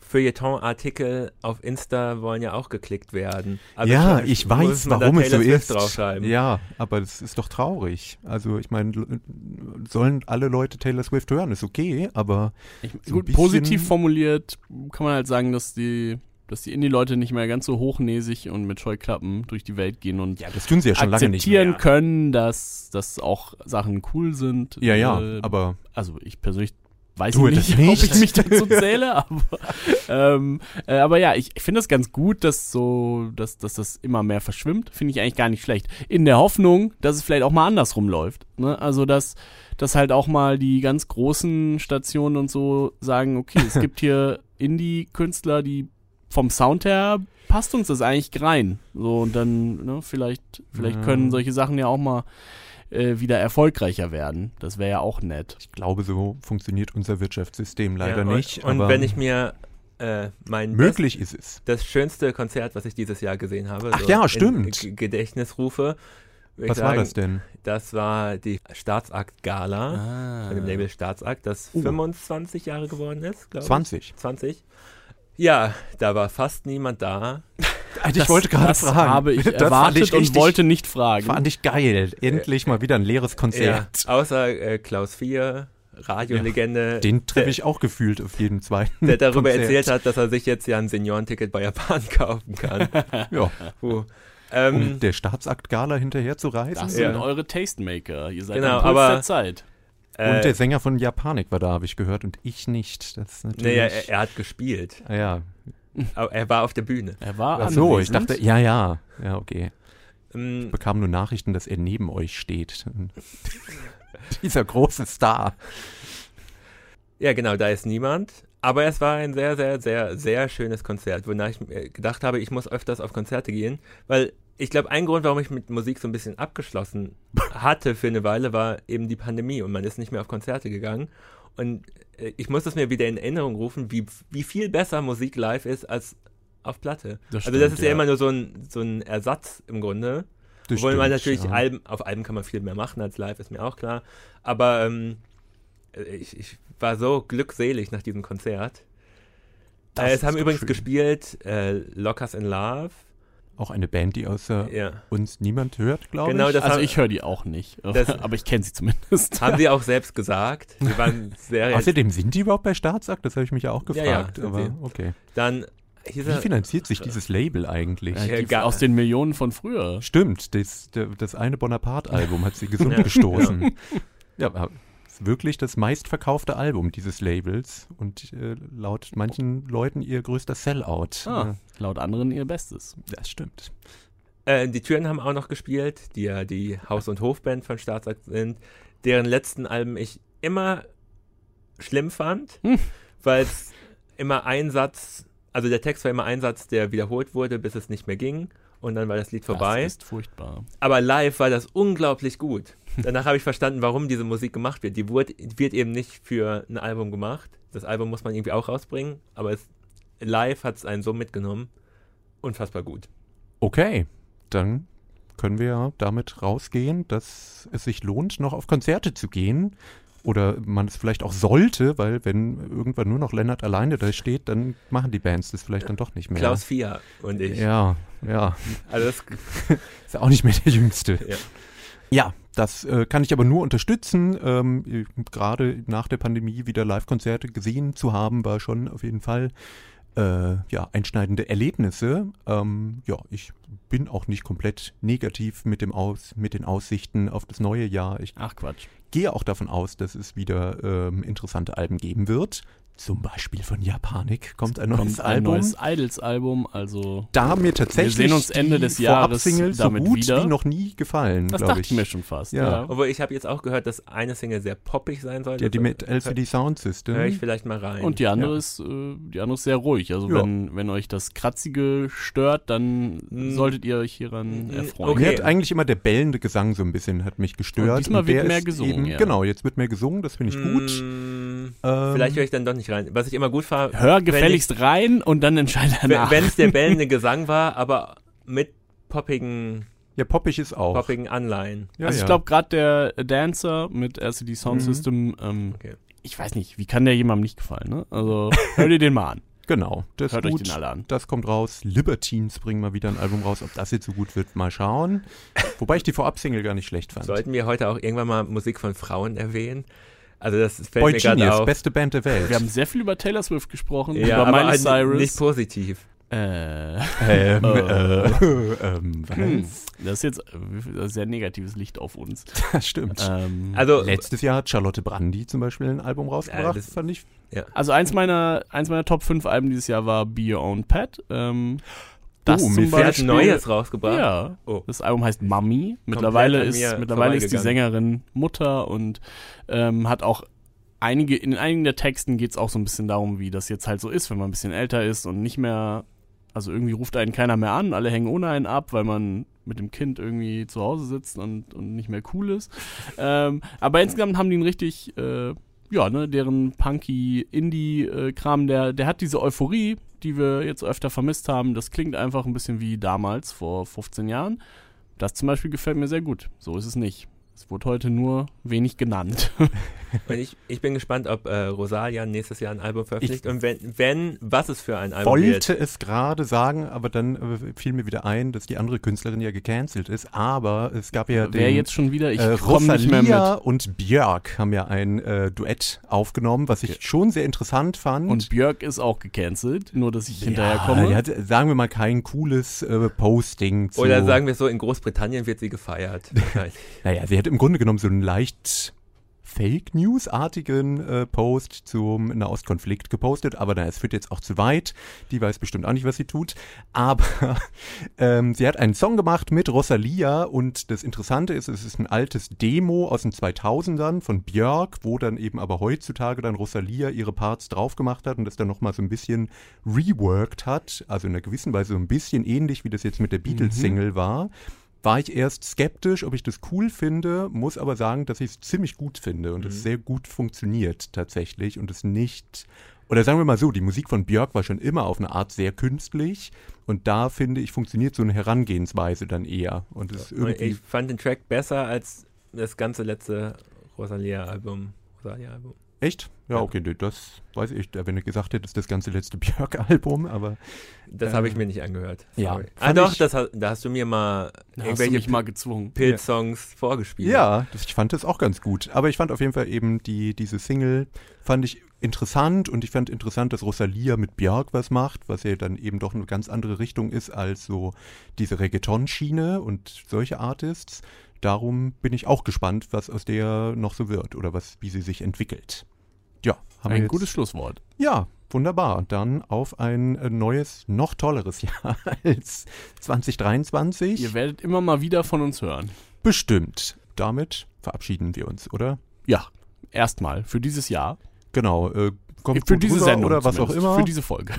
Feuilleton-Artikel auf Insta wollen ja auch geklickt werden. Also ja, ich muss weiß, warum es so Taylor Swift ist. Draufschreiben. Ja, aber das ist doch traurig. Also ich meine, sollen alle Leute Taylor Swift hören, ist okay, aber Ich, So gut, positiv formuliert kann man halt sagen, dass die, dass die Indie-Leute nicht mehr ganz so hochnäsig und mit Scheuklappen durch die Welt gehen und ja, das tun sie ja schon lange nicht akzeptieren mehr. können, dass, dass auch Sachen cool sind. Ja, ja, Äh, aber also ich persönlich weiß nicht, das nicht. ob ich mich dazu zähle, aber, ähm, äh, aber ja, ich, ich finde es ganz gut, dass so, dass, dass das immer mehr verschwimmt. Finde ich eigentlich gar nicht schlecht. In der Hoffnung, dass es vielleicht auch mal andersrum läuft. Ne? Also dass, dass halt auch mal die ganz großen Stationen und so sagen, okay, es gibt hier Indie-Künstler, die vom Sound her passt uns das eigentlich rein. So und dann, ne, vielleicht, vielleicht Ja. können solche Sachen ja auch mal äh, wieder erfolgreicher werden. Das wäre ja auch nett. ich glaube, so funktioniert unser Wirtschaftssystem leider Ja, und, nicht. Und aber wenn ich mir Äh, mein Möglich ist es. das schönste Konzert, was ich dieses Jahr gesehen habe. Ach ja, in stimmt. G Gedächtnisrufe. Würd ich Was war sagen, das denn? Das war die Staatsakt-Gala Ah. von dem Label Staatsakt, das Uh. 25 Jahre geworden ist, glaube ich. 20. 20. Ja, da war fast niemand da. Also ich wollte gerade das fragen. habe ich Das erwartet ich und richtig- wollte nicht fragen. Fand ich geil. Endlich mal wieder ein leeres Konzert. Ja, außer äh, Klaus Vier, Radiolegende, Den treffe ich auch gefühlt auf jeden zweiten. der darüber Konzert. erzählt hat, dass er sich jetzt ja ein Seniorenticket bei Japan kaufen kann. Ja, Puh. um Ähm, der Staatsakt-Gala hinterher zu reisen. das Ja. sind eure Tastemaker. Ihr seid Genau, am Puls aber- der Zeit. Äh, Und der Sänger von Japanik war da, habe ich gehört, und ich nicht. Das ist natürlich. nee, er, er hat gespielt. Ah, ja. Aber er war auf der Bühne. Er war Ach so, ich dachte, ja, ja. Ja, okay. Ähm, Ich bekam nur Nachrichten, dass er neben euch steht. Dieser große Star. Ja, genau, da ist niemand. Aber es war ein sehr, sehr, sehr, sehr schönes Konzert, wonach ich gedacht habe, ich muss öfters auf Konzerte gehen, weil ich glaube, ein Grund, warum ich mit Musik so ein bisschen abgeschlossen hatte für eine Weile, war eben die Pandemie und man ist nicht mehr auf Konzerte gegangen. Und äh, ich muss es mir wieder in Erinnerung rufen, wie, wie viel besser Musik live ist als auf Platte. Das also das stimmt, ist ja, ja. immer nur so ein, so ein Ersatz im Grunde. Das Obwohl man stimmt, natürlich ja. Alben, auf Alben kann man viel mehr machen als live, ist mir auch klar. Aber ähm, äh, ich, ich war so glückselig nach diesem Konzert. Das Äh, es haben übrigens schön. gespielt äh, Lockers in Love. Auch eine Band, die außer Ja. uns niemand hört, glaube Genau, ich. das Also haben- ich höre die auch nicht, Das- aber ich kenne sie zumindest. Haben sie auch selbst gesagt. Sie waren sehr. Außerdem sind die überhaupt bei Staatsakt? Das habe ich mich ja auch Ja, ja, gefragt. sind aber sie. okay. Dann Wie er. finanziert sich dieses Label eigentlich? Ja, Ja, die, aus den Millionen von früher. Stimmt, das, das eine Bonaparte-Album hat sie gesund Ja. gestoßen. Ja, aber ist wirklich das meistverkaufte Album dieses Labels und äh, laut manchen Leuten ihr größter Sellout. Ah, laut anderen ihr Bestes. Das stimmt. Äh, die Türen haben auch noch gespielt, die ja die Haus- und Hofband von Staatsakt sind, deren letzten Alben ich immer schlimm fand, Hm. weil es immer ein Satz, also der Text war immer ein Satz, der wiederholt wurde, bis es nicht mehr ging und dann war das Lied vorbei. Das ist furchtbar. Aber live war das unglaublich gut. Danach habe ich verstanden, warum diese Musik gemacht wird. Die wird, wird eben nicht für ein Album gemacht. Das Album muss man irgendwie auch rausbringen, aber es, live hat es einen so mitgenommen. Unfassbar gut. Okay, dann können wir ja damit rausgehen, dass es sich lohnt, noch auf Konzerte zu gehen. Oder man es vielleicht auch sollte, weil wenn irgendwann nur noch Lennart alleine da steht, dann machen die Bands das vielleicht dann doch nicht mehr. Klaus Vier und ich. Ja, ja. Also das, Ist ja auch nicht mehr der Jüngste. Ja. Ja, das äh, kann ich aber nur unterstützen. Ähm, Gerade nach der Pandemie wieder Live-Konzerte gesehen zu haben, war schon auf jeden Fall äh, ja, einschneidende Erlebnisse. Ähm, ja, ich bin auch nicht komplett negativ mit, dem Aus, mit den Aussichten auf das neue Jahr. Ich Ach Quatsch. gehe auch davon aus, dass es wieder ähm, interessante Alben geben wird. Zum Beispiel von Japanik kommt ein neues Kommt ein Album. neues Idols-Album, also da haben mir tatsächlich Wir sehen uns Ende des Jahres Vorab-Singles so damit gut wieder. wie noch nie gefallen, das glaube dachte ich. ich mir schon fast. Ja. Ja. obwohl ich habe jetzt auch gehört, dass eine Single sehr poppig sein soll. Ja, die Das- mit LCD Sound System. Höre ich vielleicht mal rein. Und die andere Ja. ist, äh, die andere ist sehr ruhig. Also Ja. wenn, wenn euch das Kratzige stört, dann Mm. solltet ihr euch hieran Mm, erfreuen. okay. Mir hat eigentlich immer der bellende Gesang so ein bisschen hat mich gestört. Und diesmal wird der mehr gesungen, Eben, ja. Genau, jetzt wird mehr gesungen, das finde ich gut. Mm, Ähm, vielleicht höre ich dann doch nicht rein. Was ich immer gut fand, Hör gefälligst rein und dann entscheide danach. wenn es der bellende Gesang war, aber mit poppigen, Ja, poppig ist auch. poppigen Anleihen. Ja, also ich glaube gerade der Dancer mit LCD Sound Mhm. System, ähm, Okay. ich weiß nicht, wie kann der jemandem nicht gefallen, ne? Also hör dir den mal an. Genau, das Hört ist euch gut. den alle an. Das kommt raus. Libertines bringen mal wieder ein Album raus. Ob das jetzt so gut wird, mal schauen. Wobei ich die Vorab-Single gar nicht schlecht fand. Sollten wir heute auch irgendwann mal Musik von Frauen erwähnen? Also das fällt Boy mir gerade Genius, auf. beste Band der Welt. Wir haben sehr viel über Taylor Swift gesprochen, ja, über aber Miley Cyrus. nicht positiv. äh, ähm, Oh. äh, ähm, hm, was? das ist jetzt äh, ein sehr negatives Licht auf uns. Das stimmt. Ähm, Also Letztes Jahr hat Charlotte Brandy zum Beispiel ein Album rausgebracht. das- das fand ich Also eins meiner, eins meiner Top 5 Alben dieses Jahr war Be Your Own Pet. Ähm, das Oh, zum mir hat Beispiel, neues rausgebracht? Ja. Oh. Das Album heißt Mummy. Mittlerweile ist, mittlerweile ist die. Sängerin Mutter und ähm, hat auch einige, in einigen der Texten geht es auch so ein bisschen darum, wie das jetzt halt so ist, wenn man ein bisschen älter ist und nicht mehr, also irgendwie ruft einen keiner mehr an, alle hängen ohne einen ab, weil man mit dem Kind irgendwie zu Hause sitzt und, und nicht mehr cool ist. Ähm, aber insgesamt haben die ein richtig, äh, ja, ne, deren punky Indie-Kram, der, der hat diese Euphorie, die wir jetzt öfter vermisst haben. Das klingt einfach ein bisschen wie damals, vor 15 Jahren. Das zum Beispiel gefällt mir sehr gut. So ist es nicht. Es wurde heute nur wenig genannt. Und ich, ich bin gespannt, ob äh, Rosalia nächstes Jahr ein Album veröffentlicht. und wenn, wenn, was es für ein Album wollte wird. es gerade sagen, aber dann äh, fiel mir wieder ein, dass die andere Künstlerin ja gecancelt ist. Aber es gab ja Wer den jetzt schon wieder, ich äh, komme nicht mehr Rosalia und Björk haben ja ein äh, Duett aufgenommen, was ich schon sehr interessant fand. Und Björk ist auch gecancelt, nur dass ich hinterher ja, komme. die hat, sagen wir mal, kein cooles äh, Posting zu. Oder sagen wir so, in Großbritannien wird sie gefeiert. Naja, sie hat im Grunde genommen so einen leicht Fake News-artigen äh, Post zum Nahostkonflikt gepostet, aber na, es führt jetzt auch zu weit. Die weiß bestimmt auch nicht, was sie tut. Aber ähm, sie hat einen Song gemacht mit Rosalia und das Interessante ist, es ist ein altes Demo aus den 2000ern von Björk, wo dann eben aber heutzutage dann Rosalia ihre Parts drauf gemacht hat und das dann nochmal so ein bisschen reworked hat. Also in einer gewissen Weise so ein bisschen ähnlich, wie das jetzt mit der Beatles-Single war war ich erst skeptisch, ob ich das cool finde, muss aber sagen, dass ich es ziemlich gut finde und es sehr gut funktioniert tatsächlich und es nicht, oder sagen wir mal so, die Musik von Björk war schon immer auf eine Art sehr künstlich und da finde ich, funktioniert so eine Herangehensweise dann eher und Und irgendwie, ich fand den Track besser als das ganze letzte Rosalia-Album. Rosalia-Album. Echt? Ja, Ja. okay, nee, das weiß ich, wenn du gesagt hättest, das ganze letzte Björk-Album, aber Das Äh, habe ich mir nicht angehört. ja, Sorry. Ah fand doch, ich- das, da hast du mir mal Da irgendwelche mal gezwungen. Pilz-Songs vorgespielt. Ja, das, ich fand das auch ganz gut. Aber ich fand auf jeden Fall eben die, diese Single, fand ich interessant und ich fand interessant, dass Rosalia mit Björk was macht, was ja dann eben doch eine ganz andere Richtung ist als so diese Reggaeton-Schiene und solche Artists. Darum bin ich auch gespannt, was aus der noch so wird oder was, wie sie sich entwickelt. Ja, haben wir Ein jetzt, gutes Schlusswort. Ja, wunderbar. Und dann auf ein äh, neues, noch tolleres Jahr als 2023. Ihr werdet immer mal wieder von uns hören. Bestimmt. Damit verabschieden wir uns, oder? Ja, erstmal für dieses Jahr. Genau. Äh, kommt für diese Sendung oder was auch immer. Für diese Folge.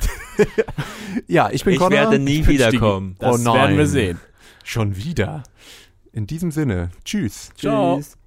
ja, ich bin Ich Connor. werde nie Ich wiederkommen. Das Oh nein. werden wir sehen. Schon wieder. In diesem Sinne. Tschüss. Ciao. Tschüss.